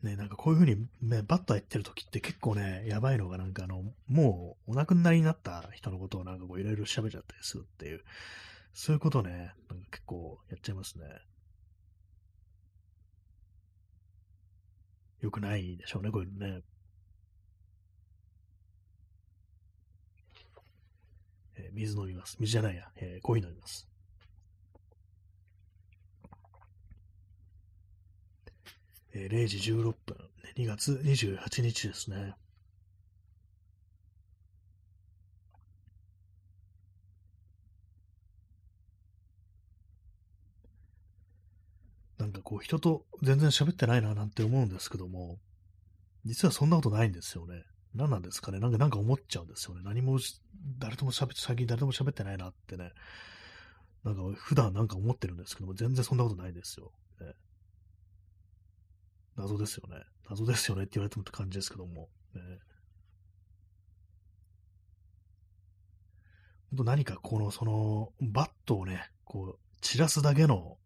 ね、なんかこういう風に、ね、バッと入ってる時って結構ね、やばいのがなんかあの、もうお亡くなりになった人のことをなんかこういろいろ喋っちゃったりするっていう、そういうことね、なんか結構やっちゃいますね。よくないでしょうね、こういうね。え、水飲みます。水じゃないや、えー、コーヒー飲みます。えー、0時16分、2月28日ですね。なんかこう人と全然喋ってないななんて思うんですけども、実はそんなことないんですよね。何なんですかねなんか、なんか思っちゃうんですよね。何も、誰とも喋って、最近誰とも喋ってないなってね。なんか普段なんか思ってるんですけども、全然そんなことないですよ。ね、謎ですよね。謎ですよねって言われてもって感じですけども。ね、本当何かこの、その、バットをね、こう、散らすだけの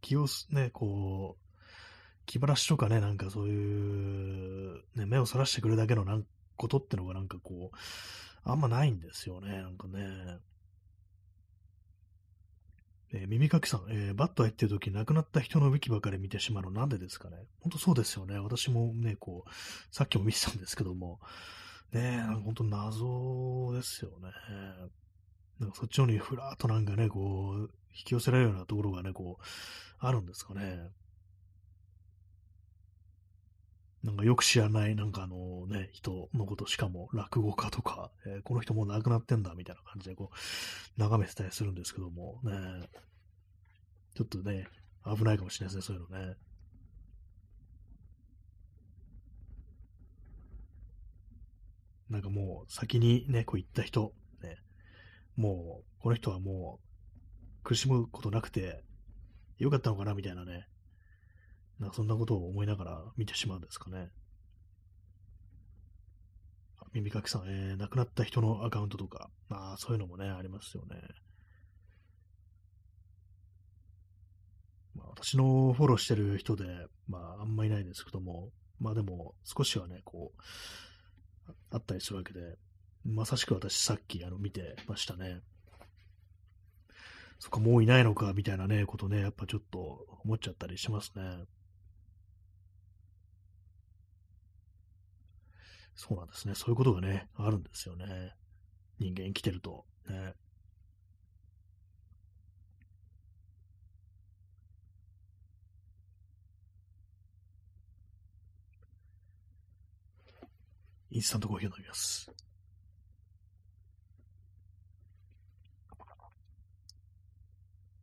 気をね、こう、気晴らしとかね、なんかそういう、ね、目をそらしてくれるだけのなんことってのがなんかこう、あんまないんですよね、なんかね。えー、耳かきさん、えー、バット入ってる時亡くなった人のウィキばかり見てしまうのなんでですかね？本当そうですよね。私もね、こう、さっきも見てたんですけども、ね、本当謎ですよね。なんかそっちの方にふらっとなんかね、こう、引き寄せられるようなところがね、こう、あるんですかね。なんかよく知らない、なんかあのね、人こと、しかも落語家とか、えー、この人もう亡くなってんだ、みたいな感じでこう、眺めてたりするんですけども、ね、ちょっとね、危ないかもしれないですね、そういうのね。なんかもう先にね、こう行った人、ね、もう、この人はもう苦しむことなくて、よかったのかなみたいなね。なんかそんなことを思いながら見てしまうんですかね。耳かきさん、えー、亡くなった人のアカウントとか、あそういうのもね、ありますよね。まあ、私のフォローしてる人で、まあ、あんまいないですけども、まあでも、少しはね、こう、あったりするわけで、まさしく私さっきあの見てましたね。そっか、もういないのか、みたいなね、ことね、やっぱちょっと思っちゃったりしますね。そうなんですね。そういうことがね、あるんですよね。人間生きてると。ね。インスタントコーヒーを飲みます。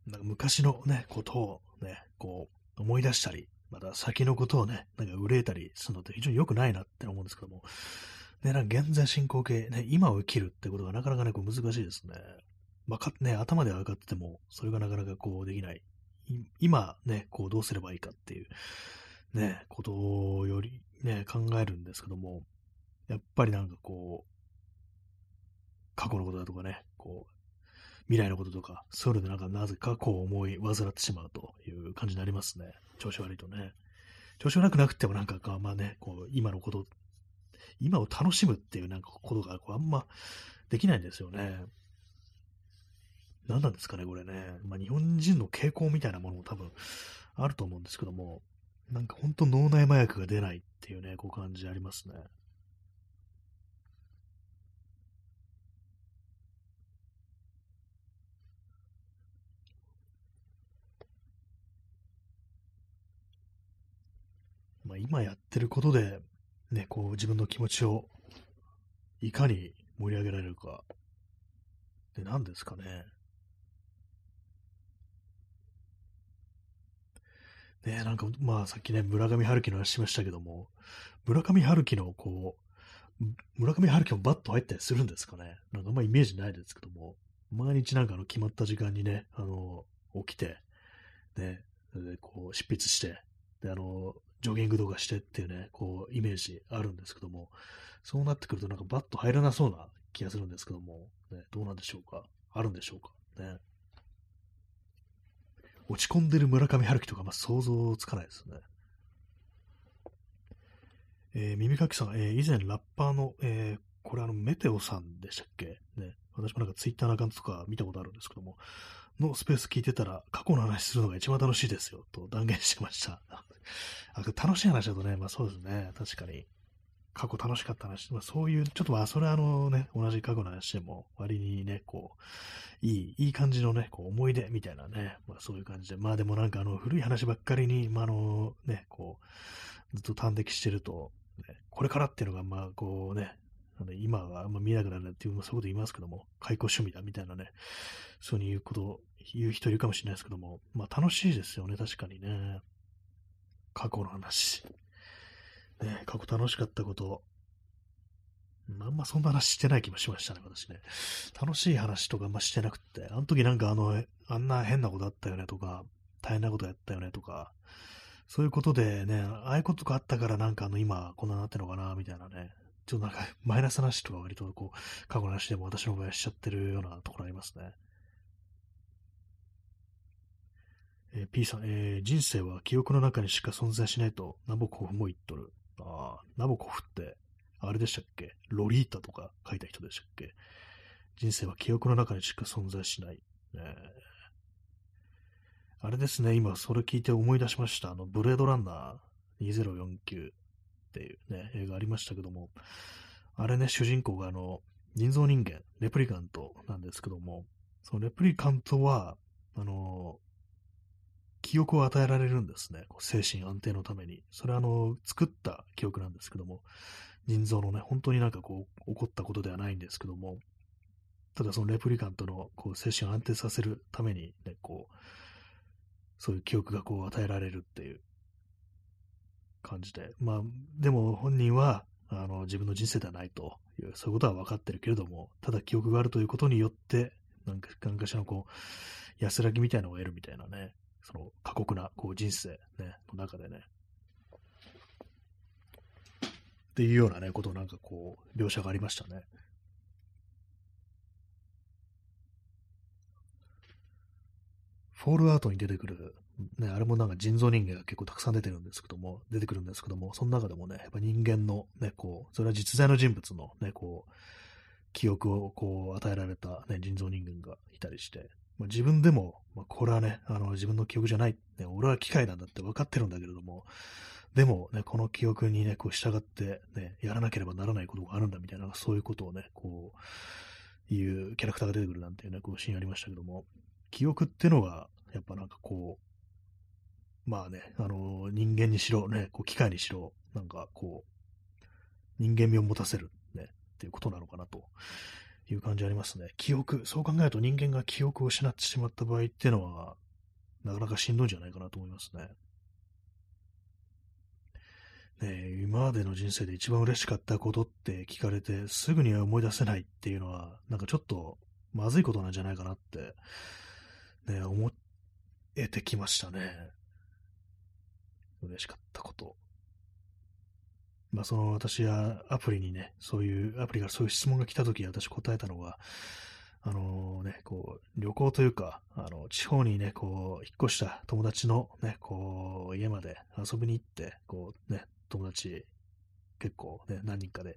なんか昔のね、ことをね、こう、思い出したり、また先のことをね、なんか憂えたりするのって非常に良くないなって思うんですけども、ね、なんか現在進行形、ね、今を生きるってことがなかなかね、こう難しいですね。まあ、かね、頭では分かってても、それがなかなかこうできない。今ね、こうどうすればいいかっていう、ね、ことよりね、考えるんですけども、やっぱりなんかこう、過去のことだとかね、こう、未来のこととか、そういうのでなんかなぜかこう思い患ってしまうという感じになりますね。調子悪いとね。調子悪くなくてもなんかまあね、こう今のこと、今を楽しむっていうなんかことがこうあんまできないんですよね。何なんですかね、これね。まあ日本人の傾向みたいなものも多分あると思うんですけども、なんか本当脳内麻薬が出ないっていうね、こう感じありますね。まあ、今やってることで、ね、こう自分の気持ちをいかに盛り上げられるか。で、何ですかね。ねなんか、まあさっきね、村上春樹の話しましたけども、村上春樹のこう、村上春樹もバット入ったりするんですかね。なんかあんまイメージないですけども、毎日なんかの決まった時間にね、あの、起きて、ね、でこう執筆して、で、あの、ジョギングとかしてっていうね、こう、イメージあるんですけども、そうなってくるとなんかバット入らなそうな気がするんですけども、ね、どうなんでしょうか？あるんでしょうか？ね。落ち込んでる村上春樹とか、まあ、想像つかないですね。えー、耳かきさん、えー、以前ラッパーの、えー、これあの、メテオさんでしたっけ？ね。私もなんかツイッターのアカウントとか見たことあるんですけども、のスペース聞いてたら、過去の話するのが一番楽しいですよ、と断言してました。あ楽しい話だとね、まあそうですね、確かに。過去楽しかった話、まあそういう、ちょっとまあそれはあのね、同じ過去の話でも、割にね、こう、いい、いい感じのね、こう思い出みたいなね、まあそういう感じで、まあでもなんかあの古い話ばっかりに、まああのね、こう、ずっと端的してると、ね、これからっていうのがまあこうね、あの今はあんま見なくなるっていう、そういうこと言いますけども、解雇趣味だみたいなね、そういうこと、言う人いるかもしれないですけども、まあ楽しいですよね、確かにね。過去の話。ね、過去楽しかったこと、あんまそんな話してない気もしましたね、私ね。楽しい話とかあんましてなくて、あの時なんかあの、あんな変なことあったよねとか、大変なことやったよねとか、そういうことでね、ああいうことがあったからなんかあの今こんななってんのかな、みたいなね。ちょっとなんかマイナスな話とか割とこう、過去の話でも私の場合はしちゃってるようなところありますね。えー、P さん、えー、人生は記憶の中にしか存在しないとナボコフも言っとる。ああ、ナボコフって、あれでしたっけ？ロリータとか書いた人でしたっけ？人生は記憶の中にしか存在しない。ね、あれですね、今それ聞いて思い出しました。あの、ブレードランナー2049っていうね、映画ありましたけども、あれね、主人公があの、人造人間、レプリカントなんですけども、そのレプリカントは、あの、記憶を与えられるんですね。精神安定のために。それはあの、作った記憶なんですけども、人造のね、本当になんかこう、起こったことではないんですけども、ただそのレプリカントのこう精神を安定させるためにね、こう、そういう記憶がこう与えられるっていう。感じで、まあ、でも本人は、あの、自分の人生ではないという、そういうことは分かってるけれども、ただ記憶があるということによって、なんか、何かしらのこう、安らぎみたいなのを得るみたいなね、その過酷なこう人生、ね、の中でね。っていうようなね、ことをなんかこう、描写がありましたね。フォールアウトに出てくる、ね、あれもなんか人造人間が結構たくさん出てるんですけども、出てくるんですけども、その中でもね、やっぱ人間のね、こう、それは実在の人物のね、こう、記憶をこう与えられた、ね、人造人間がいたりして、まあ、自分でも、まあ、これはね、あの、自分の記憶じゃない、ね、俺は機械なんだって分かってるんだけれども、でもね、この記憶にね、こう従ってね、やらなければならないことがあるんだみたいな、そういうことをね、こう、いうキャラクターが出てくるなんていうね、こうシーンありましたけども、記憶ってのが、やっぱなんかこう、まあね、あの、人間にしろ、ね、こう機械にしろ、なんかこう、人間味を持たせる、ね、っていうことなのかなという感じありますね。記憶、そう考えると人間が記憶を失ってしまった場合っていうのは、なかなかしんどいんじゃないかなと思いますね。ね今までの人生で一番嬉しかったことって聞かれて、すぐには思い出せないっていうのは、なんかちょっとまずいことなんじゃないかなって、ね、思えてきましたね。嬉しかったこと。まあ、その私はアプリにね、そういう、アプリからそういう質問が来たとき私答えたのは、あのね、こう、旅行というか、あの、地方にね、こう、引っ越した友達のね、こう、家まで遊びに行って、こう、ね、友達、結構ね、何人かで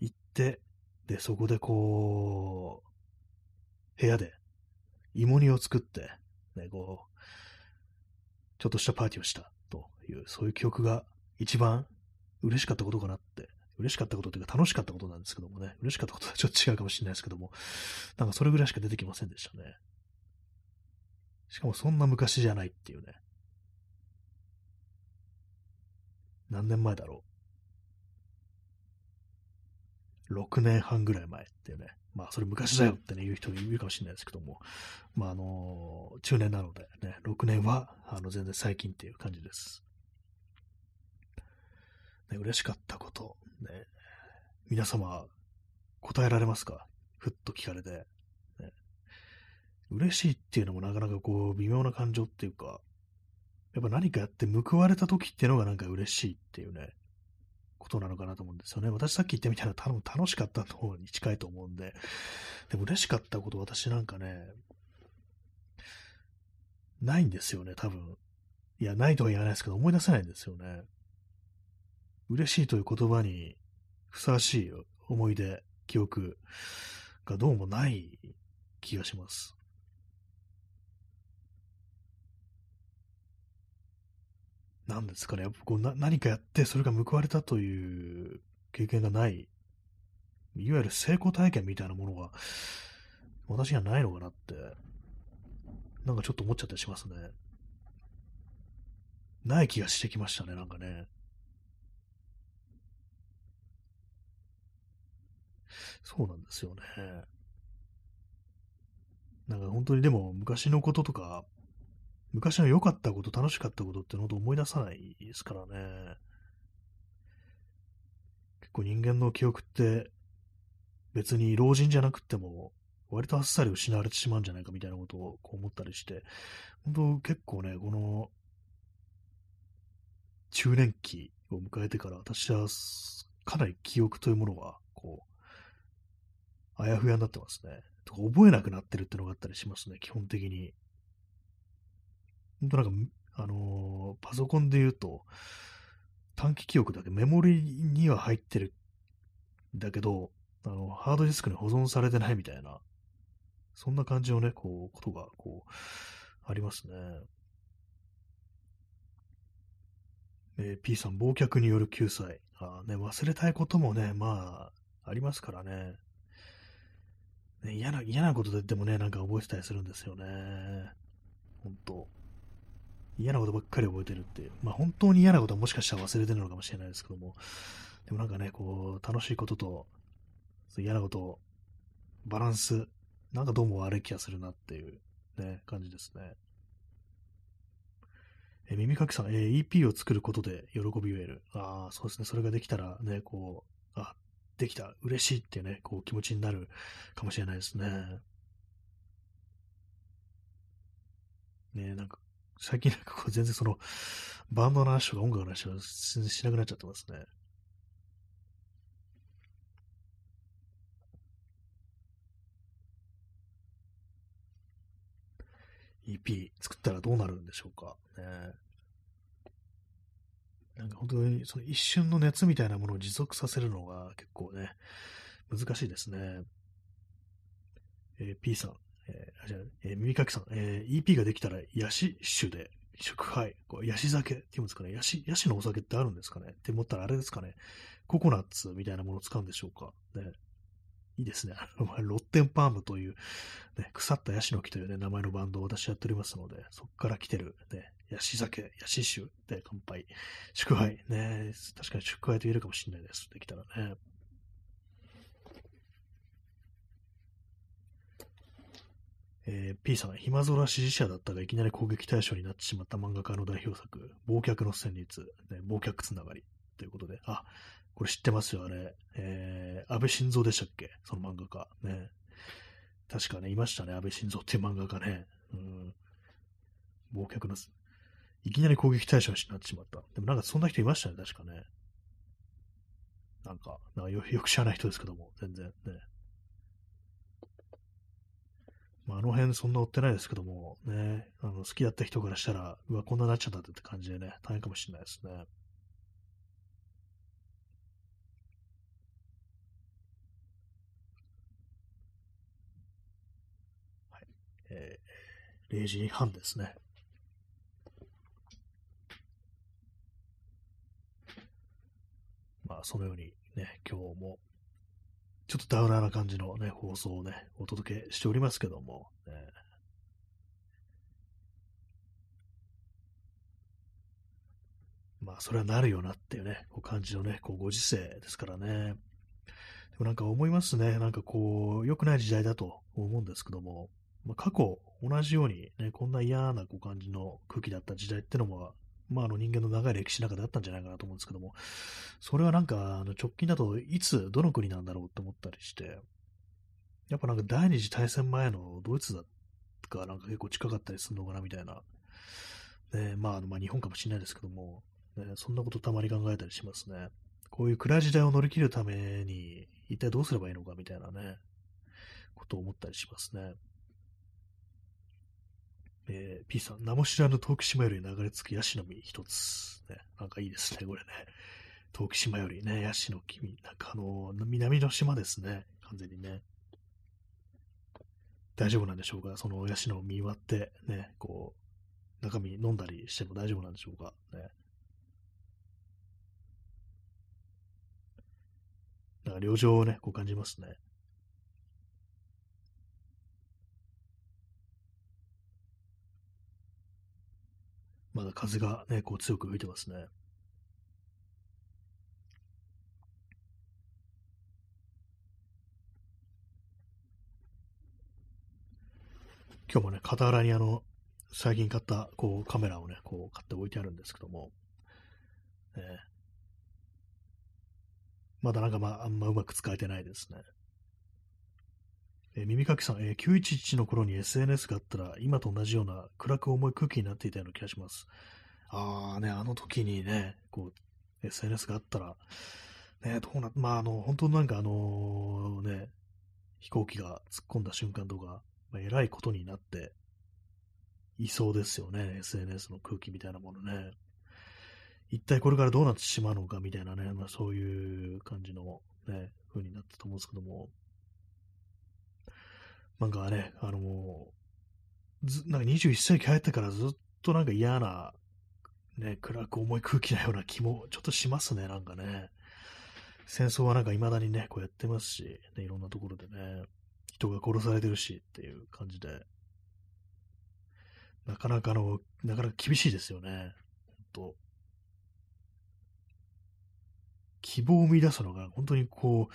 行って、で、そこでこう、部屋で芋煮を作って、ね、こう、ちょっとしたパーティーをしたという、そういう記憶が一番嬉しかったことかなって、嬉しかったことというか楽しかったことなんですけどもね、嬉しかったことはちょっと違うかもしれないですけども、なんかそれぐらいしか出てきませんでしたね。しかもそんな昔じゃないっていうね。何年前だろう。6年半ぐらい前っていうね。まあ、それ昔だよってね、言う人いるかもしれないですけども、まあ、あの、中年なのでね、6年は、あの、全然最近っていう感じです。ね、嬉しかったこと、ね、皆様、答えられますか？ふっと聞かれて、ね。嬉しいっていうのもなかなかこう、微妙な感情っていうか、やっぱ何かやって報われた時っていうのがなんか嬉しいっていうね、ことなのかなと思うんですよね。私さっき言ったみたいな多分楽しかったの方に近いと思うんで、でも嬉しかったこと私なんかね、ないんですよね、多分。いや、ないとは言わないですけど、思い出せないんですよね。嬉しいという言葉にふさわしい思い出、記憶がどうもない気がします。なんですかね、やっぱこうな何かやってそれが報われたという経験がない、いわゆる成功体験みたいなものが私にはないのかなって、なんかちょっと思っちゃったりしますね。ない気がしてきましたね、なんかね。そうなんですよね。なんか本当にでも昔のこととか昔の良かったこと、楽しかったことってのと思い出さないですからね。結構人間の記憶って別に老人じゃなくても割とあっさり失われてしまうんじゃないかみたいなことをこう思ったりして、本当結構ね、この中年期を迎えてから私はかなり記憶というものがこう、あやふやになってますね。とか覚えなくなってるってのがあったりしますね、基本的に。本当なんか、あのー、パソコンで言うと、短期記憶だけメモリには入ってるだけど、あの、ハードディスクに保存されてないみたいな、そんな感じのね、こう、ことが、こう、ありますね。えー、P さん、忘却による救済。あね、忘れたいこともね、まあ、ありますからね。ね嫌な、嫌なことで言ってもね、なんか覚えてたりするんですよね。本当嫌なことばっかり覚えてるっていう。まあ本当に嫌なことはもしかしたら忘れてるのかもしれないですけども、でもなんかね、こう、楽しいことと、嫌なこと、バランス、なんかどうも悪い気がするなっていうね、感じですね。え耳かきさん、えー、EP を作ることで喜びを得る。ああ、そうですね。それができたらね、こう、あ、できた、嬉しいっていうね、こう気持ちになるかもしれないですね。ねなんか最近なんかこう全然その、バンドの話とか音楽の話は全然しなくなっちゃってますね。EP 作ったらどうなるんでしょうか？ね、なんか本当にその一瞬の熱みたいなものを持続させるのが結構ね、難しいですね。えー、P さん、えー、じゃあ、えー、耳かきさん、えー、EP ができたら、ヤシ酒で、祝杯、こうヤシ酒って言うんですかね、ヤシ、ヤシのお酒ってあるんですかねって思ったらあれですかね、ココナッツみたいなものを使うんでしょうか。ね、いいですね。ロッテンパームという、ね、腐ったヤシの木という、ね、名前のバンドを私やっておりますので、そこから来てる、ね、ヤシ酒、ヤシ酒で乾杯。祝杯。ね、確かに祝杯と言えるかもしれないです。できたらね。えー、P さん、暇空支持者だったがいきなり攻撃対象になってしまった漫画家の代表作、忘却の旋律、ね、忘却つながりということで、あ、これ知ってますよ、あれ。えー、安倍晋三でしたっけ？その漫画家。ね。確かね、いましたね、安倍晋三っていう漫画家ね。うん。忘却の、いきなり攻撃対象になってしまった。でもなんかそんな人いましたね、確かね。なんか、なんかよよく知らない人ですけども、全然ね。まあ、あの辺そんな追ってないですけども、ね、あの好きだった人からしたら、うわ、こんななっちゃったって感じでね、大変かもしれないですね。はい。えー、0時半ですね。まあ、そのようにね、今日もちょっとダウナーな感じのね、放送をね、お届けしておりますけども、ね、まあ、それはなるよなっていうね、こう感じのね、こうご時世ですからね。でもなんか思いますね、なんかこう、良くない時代だと思うんですけども、ま、過去、同じようにね、こんな嫌なこう感じの空気だった時代ってのもまあ、あの人間の長い歴史の中であったんじゃないかなと思うんですけども、それはなんか、あの直近だといつ、どの国なんだろうと思ったりして、やっぱなんか第二次大戦前のドイツだかなんか結構近かったりするのかなみたいな、ね、まあ、あのまあ日本かもしれないですけども、ね、そんなことたまに考えたりしますね。こういう暗い時代を乗り切るために、一体どうすればいいのかみたいなね、ことを思ったりしますね。えー、P さん、名も知らぬ陶器島より流れ着くヤシの実一つ。ね、なんかいいですね、これね。陶器島よりね、ヤシの木、なんかあの、南の島ですね、完全にね。大丈夫なんでしょうか？そのヤシのを見割って、ね、こう、中身飲んだりしても大丈夫なんでしょうか？ね。なんか、旅情をね、こう感じますね。まだ風がね、こう強く吹いてますね。今日もね、傍らにあの、最近買った、こう、カメラをね、こう、買って置いてあるんですけども、えー、まだなんかまあ、あんまうまく使えてないですね。えー、耳かきさん、えー、911の頃に SNS があったら、今と同じような暗く重い空気になっていたような気がします。あーね、あの時にね、こう、SNS があったら、ね、どうな、まあ、あの、本当なんかあのね、飛行機が突っ込んだ瞬間とか、まあ、偉いことになっていそうですよね。SNS の空気みたいなものね。一体これからどうなってしまうのかみたいなね、まあ、そういう感じのね、風になったと思うんですけども。なんかね、あの、ず、なんか21世紀入ってからずっとなんか嫌な、ね、暗く重い空気なような気もちょっとしますね、なんかね。戦争はなんか未だにね、こうやってますし、ね、いろんなところでね。人が殺されてるしっていう感じで、なかなかの、なかなか厳しいですよね。本当希望を見出すのが本当にこ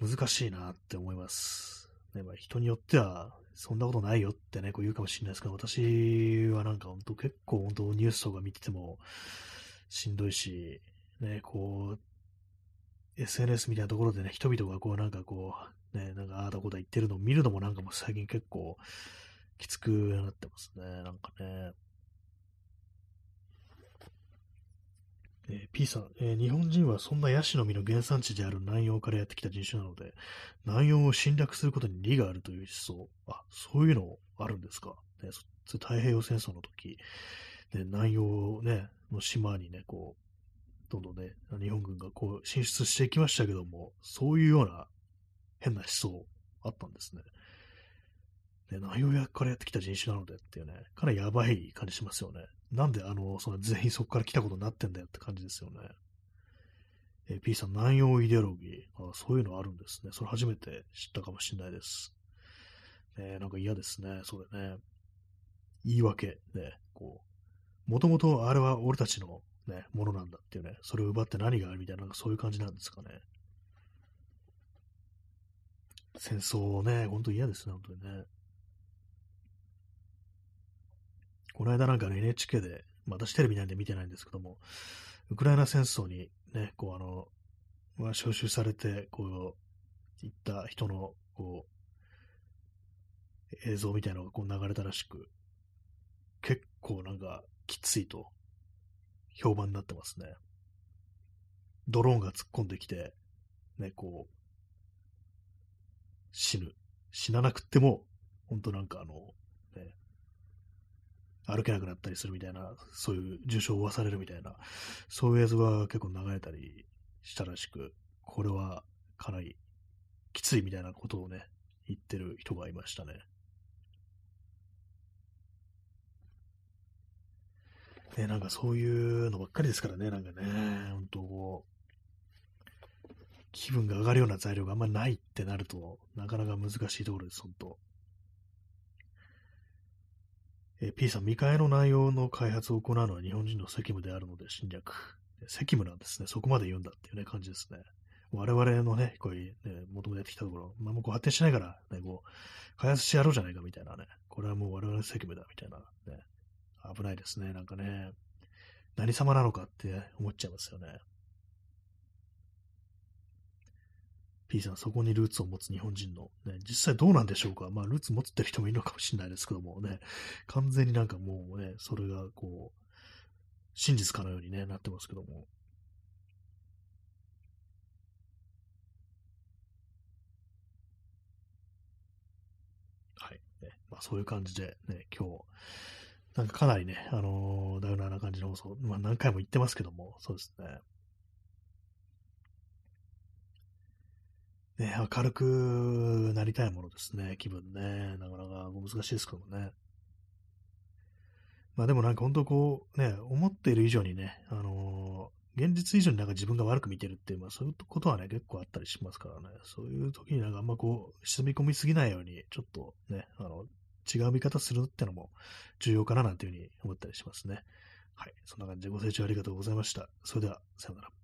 う、難しいなって思います。ねまあ、人によっては、そんなことないよってね、こう言うかもしれないですけど、私はなんか本当結構本当ニュースとか見ててもしんどいし、ね、こう、SNS みたいなところでね、人々がこうなんかこう、ね、なんかああだこだ言ってるのを見るのもなんかもう最近結構きつくなってますね。なんかね。えー、P さん、えー、日本人はそんなヤシの実の原産地である南洋からやってきた人種なので、南洋を侵略することに利があるという思想。あ、そういうのあるんですか？ね、そ太平洋戦争の時、ね、南洋、ね、の島にね、こう、どんどんね、日本軍がこう進出していきましたけども、そういうような変な思想あったんですね。で、内容やからやってきた人種なのでっていうね、かなりやばい感じしますよね。なんであの、その全員そこから来たことになってんだよって感じですよね。えー、P さん、南洋イデオロギーあ。そういうのあるんですね。それ初めて知ったかもしれないです。えー、なんか嫌ですね、それね。言い訳、ね、こう。もともとあれは俺たちのね、ものなんだっていうね、それを奪って何があるみたいな、なんかそういう感じなんですかね。戦争ね、ほんと嫌ですね、本当にね。この間なんかね、NHK で、私テレビなんで見てないんですけども、ウクライナ戦争にね、こうあの、まあ、招集されて、こう、行った人の、こう、映像みたいなのがこう流れたらしく、結構なんかきついと評判になってますね。ドローンが突っ込んできて、ね、こう、死ぬ。死ななくっても、本当なんかあの、歩けなくなったりするみたいな、そういう重傷を負わされるみたいな、そういう映像が結構流れたりしたらしく、これはかなりきついみたいなことをね、言ってる人がいましたね。ね、なんかそういうのばっかりですからね、なんかね、本当こう、気分が上がるような材料があんまりないってなると、なかなか難しいところです、本当。え、P さん、見替えの内容の開発を行うのは日本人の責務であるので侵略。責務なんですね。そこまで言うんだっていうね、感じですね。我々のね、こういうね、求めてきたところ、まあ、もうこう発展しないから、ね、こう、開発してやろうじゃないかみたいなね。これはもう我々の責務だみたいな、ね。危ないですね。なんかね、何様なのかって思っちゃいますよね。P さん、そこにルーツを持つ日本人の、ね、実際どうなんでしょうか？まあ、ルーツ持ってる人もいるのかもしれないですけどもね、完全になんかもうね、それがこう、真実かのようにね、なってますけども。はい。ね、まあ、そういう感じでね、今日、なんかかなりね、あのー、ダウナーな感じの放送、まあ何回も言ってますけども、そうですね。ね、明るくなりたいものですね、気分ね。なかなか難しいですけどもね。まあでもなんか本当こう、ね、思っている以上にね、あのー、現実以上になんか自分が悪く見てるっていう、まあそういうことはね、結構あったりしますからね。そういう時になんかあんまこう、沈み込みすぎないように、ちょっとね、あの、違う見方するってのも重要かななんていうふうに思ったりしますね。はい。そんな感じでご清聴ありがとうございました。それでは、さようなら。